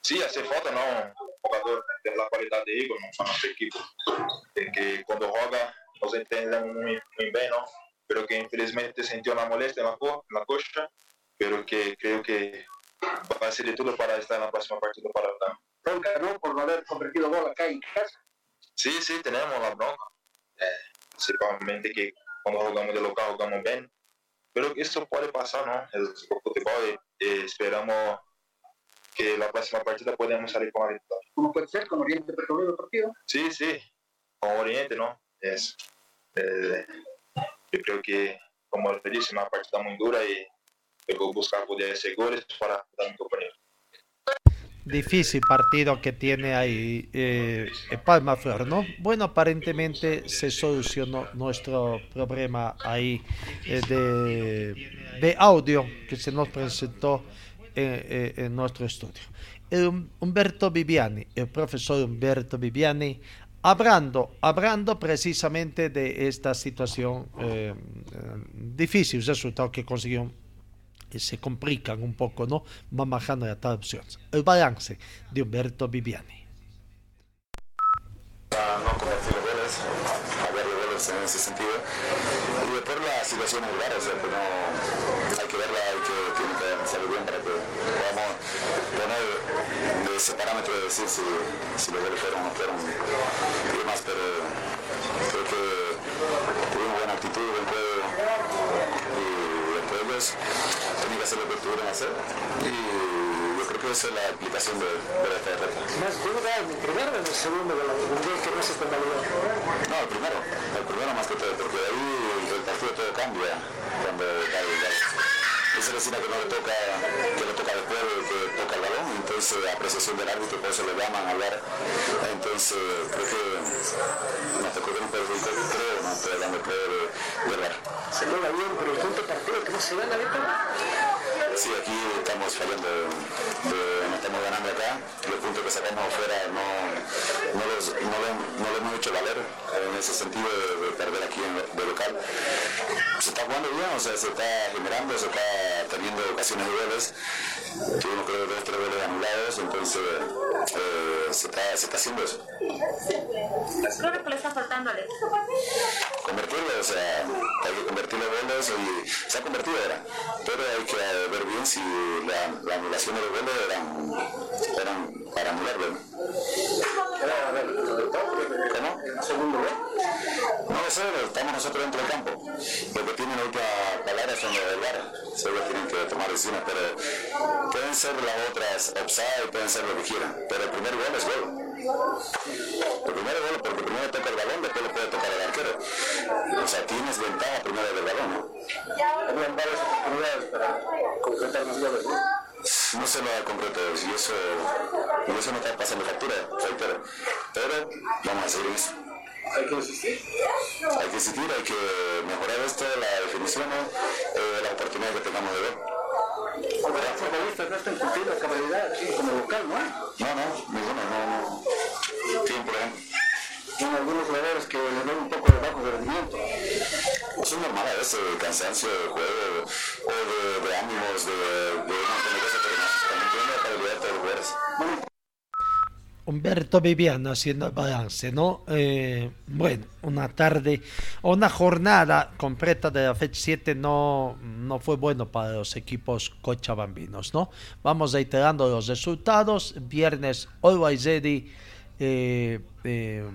Sí, hace falta, ¿no? Un jugador de la calidad de Igor, no nuestro equipo. Que cuando juega nos entienden muy, muy bien, ¿no? Pero que infelizmente sintió una molestia en la, co en la coxa, pero que creo que va a hacer de todo para estar en la próxima partida para el Bronca, ¿no? Por no haber convertido gol acá en casa. Sí, sí, tenemos la bronca. Eh, principalmente que cuando jugamos de local jugamos bien. Pero eso puede pasar, ¿no? Es fútbol y esperamos que la próxima partida podamos salir con la victoria. ¿Cómo puede ser con Oriente Petrolero el partido? Sí, sí, con Oriente, ¿no? Es, eh, yo creo que, como le dije, una partida muy dura y luego buscar poder hacer goles para dar un compañero. Difícil partido que tiene ahí eh, Palma Flor, ¿no? Bueno, aparentemente se solucionó nuestro problema ahí eh, de, audio que se nos presentó en, eh, en nuestro estudio. Humberto Viviani, el profesor Humberto Viviani, hablando, hablando precisamente de esta situación eh, difícil, resultado que consiguió se complican un poco, ¿no? Van bajando las opciones. El balance de Humberto Viviani. No convertir goles, hablar de goles en ese sentido. Y después la situación rara, o sea, que no, hay que verla, hay que, tiene que salir bien para que podamos poner ese parámetro de decir si, si los goles fueron o no fueron y demás, pero creo que tuvimos buena actitud, buen juego y tienen que hacer lo que que hacer y yo creo que esa es la explicación de, de. ¿Más duda en el primero o el segundo de la que no se? No, el primero, el primero más que todo, porque de ahí el partido todo cambia cuando cae el. Esa vecina que no le toca, que le toca después de que toca el balón, entonces apreciación del árbitro, por eso le llaman a hablar. Entonces creo que nos tocó bien perjudicar, creo, de, de ver. Se logra bien, pero el punto partido que no se gana, Beto. Sí, aquí estamos fallando, de, no estamos ganando acá, los puntos que sacamos afuera no, no, los, no, lo, no lo hemos hecho valer en ese sentido de, de perder aquí en, de local. Se está jugando bien, o sea, se está generando, se está teniendo ocasiones de goles. Tuvimos creo dos tres goles anulados, entonces eh, se, está, se está haciendo eso. ¿Qué es que le está faltando al equipo? Convertirlo, o sea, hay que convertir los goles y se ha convertido ahora, pero hay que ver bien si la, la anulación de los goles eran, eran para anularlo. ¿Cómo? Segundo gol. No lo sé, estamos nosotros dentro del campo. Lo que tienen última palabra son los del VAR. Solo tienen que tomar decisiones, pero pueden ser las otras offside, pueden ser lo que quieran. Pero el primer gol es gol. El primer gol, porque primero toca el balón, después lo puede tocar el arquero. O sea, tienes ventaja primero del balón, ¿no? Varias oportunidades para concretar más goles, ¿no? No se lo da concreto y eso, y eso no está pasando factura, reitero. Pero vamos a seguir en eso. Hay que insistir. Hay que insistir, hay que mejorar esto, la definición, eh, la oportunidad que tengamos de ver. Ahora, los futbolistas no están cumpliendo la como local, ¿no? No, no, ninguno, no, no. ¿Quién, por ejemplo? Son algunos jugadores que le dan un poco de bajo de rendimiento. Eso es normal a veces, de cansancio de juego o de, de ánimos, de, de un montón de cosas, también tiene calidad de. Humberto Viviano haciendo el balance, ¿no? Eh, bueno, una tarde, una jornada completa de la fecha 7 no, no fue bueno para los equipos cochabambinos, ¿no? Vamos reiterando los resultados. Viernes, Always Ready, eh, eh,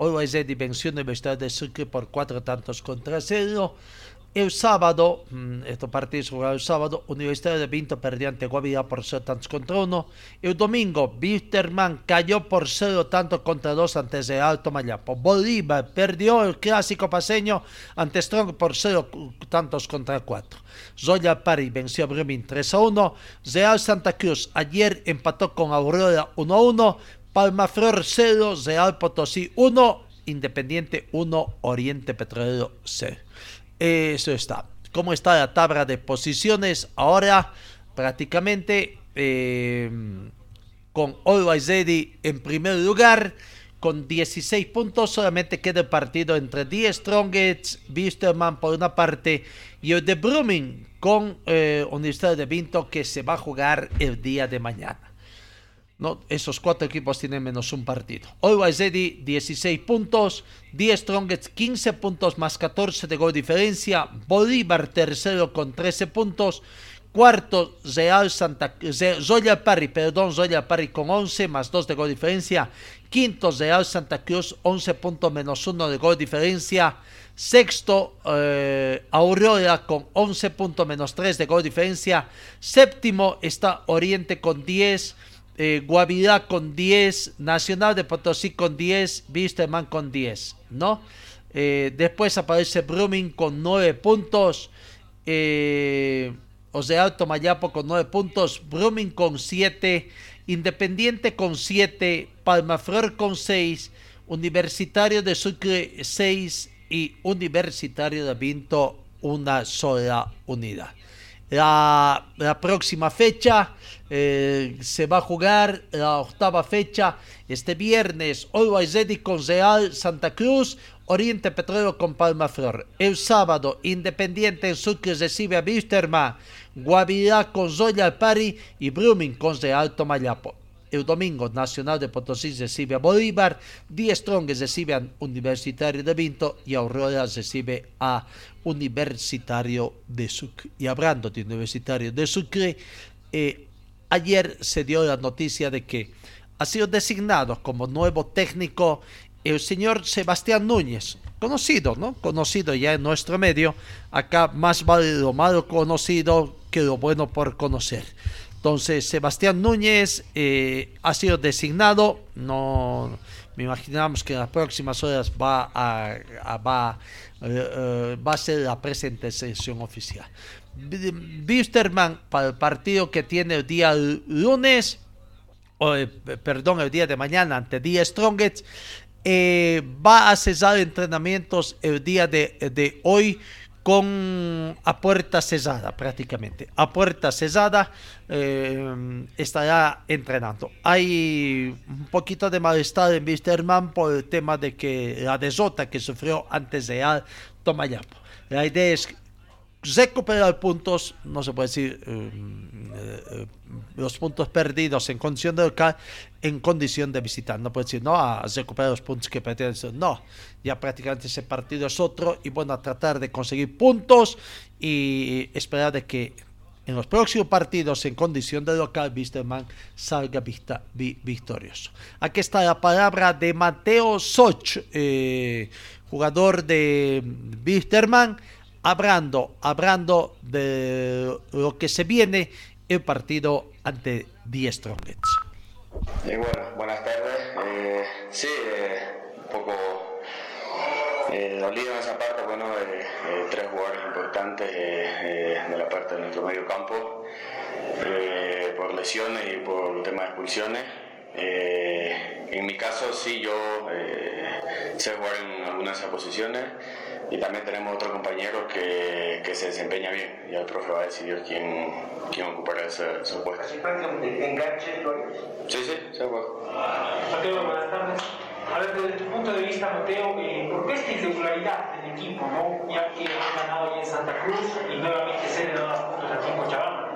Ready venció a Universidad de Sucre por cuatro tantos contra cero. El sábado, estos partidos jugados el sábado, Universidad de Vinto perdió ante Guavirá por 0 tantos contra 1. El domingo, Wisterman cayó por 0 tantos contra 2 ante el Alto Mayapo. Bolívar perdió el clásico paseño ante Strong por 0 tantos contra 4. Zoya Pari venció a Bremen 3 a 1. Real Santa Cruz ayer empató con Aurora 1 a 1. Palmaflor 0, Real Potosí 1, Independiente 1, Oriente Petrolero 0. Eso está. ¿Cómo está la tabla de posiciones? Ahora prácticamente eh, con Always Ready en primer lugar con 16 puntos. Solamente queda el partido entre Die Strongets, Wisterman por una parte y el de Brumming con eh, Universidad de Vinto que se va a jugar el día de mañana. No, esos cuatro equipos tienen menos un partido. Always Ready 16 puntos, Die Strongets 15 puntos más 14 de gol diferencia, Bolívar tercero con 13 puntos, Cuarto, Real Santa Zoya Parry, perdón, Zoya Parry con 11 más 2 de gol diferencia. Quinto, Real Santa Cruz, 11 puntos menos 1 de gol diferencia. Sexto, eh, Aurora con 11 puntos menos 3 de gol diferencia. Séptimo está Oriente con 10. Eh, Guavirá con 10. Nacional de Potosí con 10. Wisterman con 10. ¿no? Eh, después aparece Brumming con 9 puntos. Eh, Alto Mayapo con 9 puntos, Brumming con 7, Independiente con 7, Palmaflor con 6, Universitario de Sucre 6 y Universitario de Vinto una sola unidad. La, próxima fecha eh, se va a jugar la octava fecha este viernes. Always Ready con Real Santa Cruz, Oriente Petróleo con Palma Flor. El sábado, Independiente en Sucre recibe a Wisterman, Guavirá con Zoya Alpari y Brumming con Alto Mayapo. El domingo, Nacional de Potosí recibe a Bolívar, Die Strong recibe a Universitario de Vinto y Aurora recibe a Universitario de Sucre. Y hablando de Universitario de Sucre, eh, ayer se dio la noticia de que ha sido designado como nuevo técnico el señor Sebastián Núñez, conocido, ¿no? Conocido ya en nuestro medio. Acá más vale lo malo conocido que lo bueno por conocer. Entonces, Sebastián Núñez eh, ha sido designado. No me imaginamos que en las próximas horas va a, eh, eh, va a ser la presente sesión oficial. Bisterman para el partido que tiene el día lunes, perdón, el día de mañana ante Día Strongest, eh, va a cesar entrenamientos el día de, hoy con a puerta cesada prácticamente. A puerta cesada eh, estará entrenando. Hay un poquito de malestar en Wisterman por el tema de que la desota que sufrió antes de al Tomayapo. La idea es recuperar puntos, no se puede decir eh, eh, los puntos perdidos en condición de local, en condición de visitar. No puede decir, no, a recuperar los puntos que pertenecen. No, ya prácticamente ese partido es otro y bueno, a tratar de conseguir puntos y esperar de que en los próximos partidos en condición de local, Wisterman salga vista, victorioso. Aquí está la palabra de Mateo Soch, eh, jugador de Wisterman hablando, hablando de lo que se viene el partido ante Die Strongets. Eh, buenas tardes. Eh, sí, eh, un poco eh, dolido en esa parte, bueno, tres jugadores importantes de la parte de nuestro medio campo, por lesiones y por temas de expulsiones. en mi caso, sí, yo sé jugar en algunas posiciones y también tenemos otro compañero que, que se desempeña bien. Ya el profe va a decidir quién, quién ocupará ese, ese puesto. ¿Enganche Sí, sí, se juega. Mateo, buenas tardes. A ver, desde tu punto de vista, Mateo, eh, ¿por qué esta irregularidad del equipo, no? Ya que ha ganado ahí en Santa Cruz y nuevamente se le da puntos aquí en Cochabamba.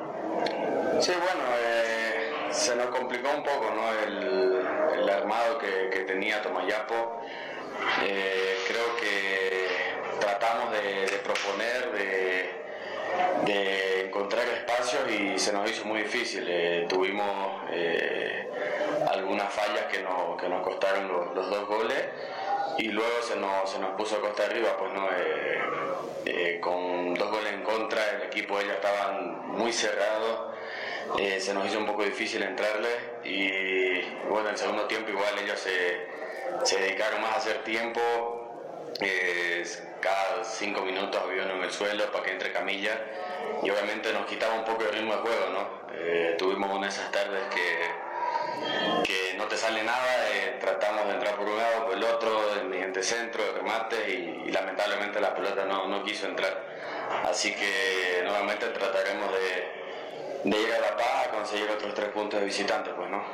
Sí, bueno, eh, se nos complicó un poco, ¿no? El, el armado que, que tenía Tomayapo. Eh, creo que tratamos de, proponer, de, encontrar espacios y se nos hizo muy difícil. Eh, tuvimos eh, algunas fallas que, que nos costaron los, dos goles y luego se nos, se nos puso a costa arriba, pues no, eh, con dos goles en contra, el equipo ellos estaban muy cerrados. se nos hizo un poco difícil entrarle y bueno, en el segundo tiempo igual ellos se, se dedicaron más a hacer tiempo, cada cinco minutos había uno en el suelo para que entre camilla y obviamente nos quitaba un poco el ritmo de juego, ¿no? Eh, tuvimos una de esas tardes que, que no te sale nada, eh, tratamos de entrar por un lado, por el otro, mediante centro, de remate y, lamentablemente la pelota no, no, quiso entrar. Así que nuevamente trataremos de, de ir a La Paz a conseguir otros tres puntos de visitante, pues, ¿no?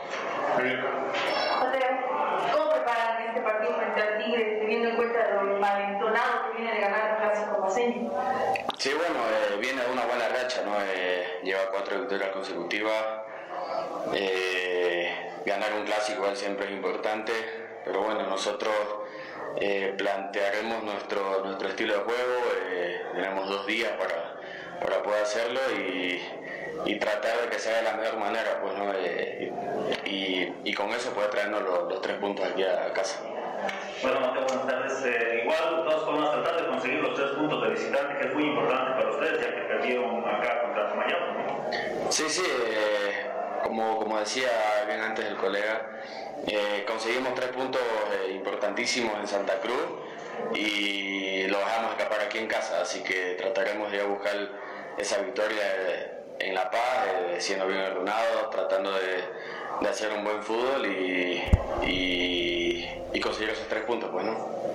¿Cómo preparan cuenta de que viene de ganar clásico paseño. Sí, bueno, eh, viene de una buena racha, ¿no? Eh, lleva cuatro victorias consecutivas. Eh, ganar un clásico siempre es importante, pero bueno, nosotros plantearemos nuestro, nuestro estilo de juego, tenemos dos días para, para poder hacerlo y, tratar de que sea de la mejor manera, pues, ¿no? Y, con eso poder traernos los, tres puntos aquí a casa. Bueno, Mateo, buenas tardes. Eh, igual todos podemos tratar de conseguir los tres puntos de visitante, que es muy importante para ustedes, ya que perdieron acá contra. ¿no? Sí, sí, eh, como, como decía bien antes el colega, eh, conseguimos tres puntos importantísimos en Santa Cruz y lo dejamos escapar aquí en casa, así que trataremos de buscar esa victoria en La Paz, eh, siendo bien ordenado, tratando de, de, hacer un buen fútbol y, y, y conseguir esos tres puntos, pues, ¿no?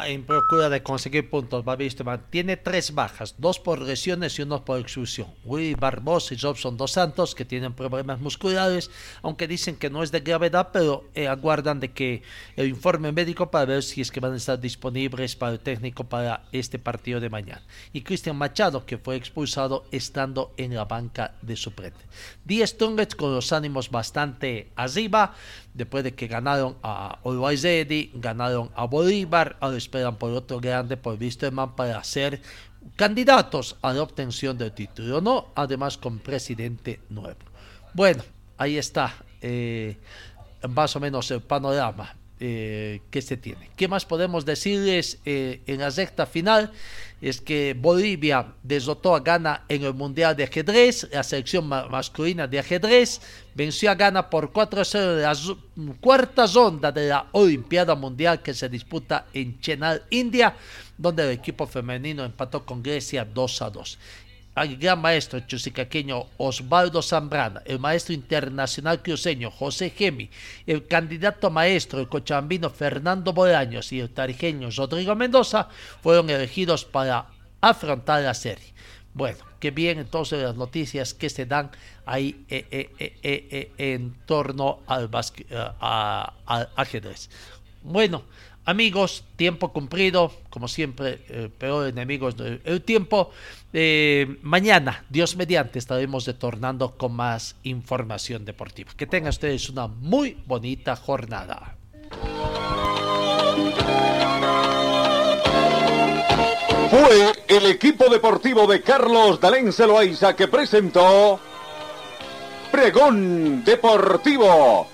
En procura de conseguir puntos. Babisteman tiene tres bajas, dos por lesiones y uno por expulsión. Willy Barbosa y Robson Dos Santos, que tienen problemas musculares, aunque dicen que no es de gravedad, pero eh, aguardan de que el informe médico para ver si es que van a estar disponibles para el técnico para este partido de mañana. Y Cristian Machado, que fue expulsado estando en la banca de suplente. Díaz Strongets con los ánimos bastante arriba, después de que ganaron a Always Ready, ganaron a Bolívar, ahora esperan por otro grande por Wisterman para ser candidatos a la obtención del título, ¿no? Además con presidente nuevo. Bueno, ahí está eh, más o menos el panorama eh, que se tiene. ¿Qué más podemos decirles eh, en la recta final? Es que Bolivia derrotó a Ghana en el Mundial de Ajedrez, la selección ma masculina de ajedrez venció a Ghana por 4-0 en la cuarta ronda de la Olimpiada Mundial que se disputa en Chennai, India, donde el equipo femenino empató con Grecia 2-2 al gran maestro chusicaqueño Osvaldo Zambrana, el maestro internacional cruceño José Gemi, el candidato maestro el cochabambino Fernando Bolaños y el tarijeño Rodrigo Mendoza fueron elegidos para afrontar la serie. Bueno, qué bien entonces las noticias que se dan ahí eh, eh, eh, en torno al, al ajedrez. Bueno, Amigos, tiempo cumplido, como siempre, peor enemigos del tiempo. Eh, mañana, Dios mediante, estaremos retornando con más información deportiva. Que tengan ustedes una muy bonita jornada. Fue el equipo deportivo de Carlos Dalén Celoaiza que presentó Pregón Deportivo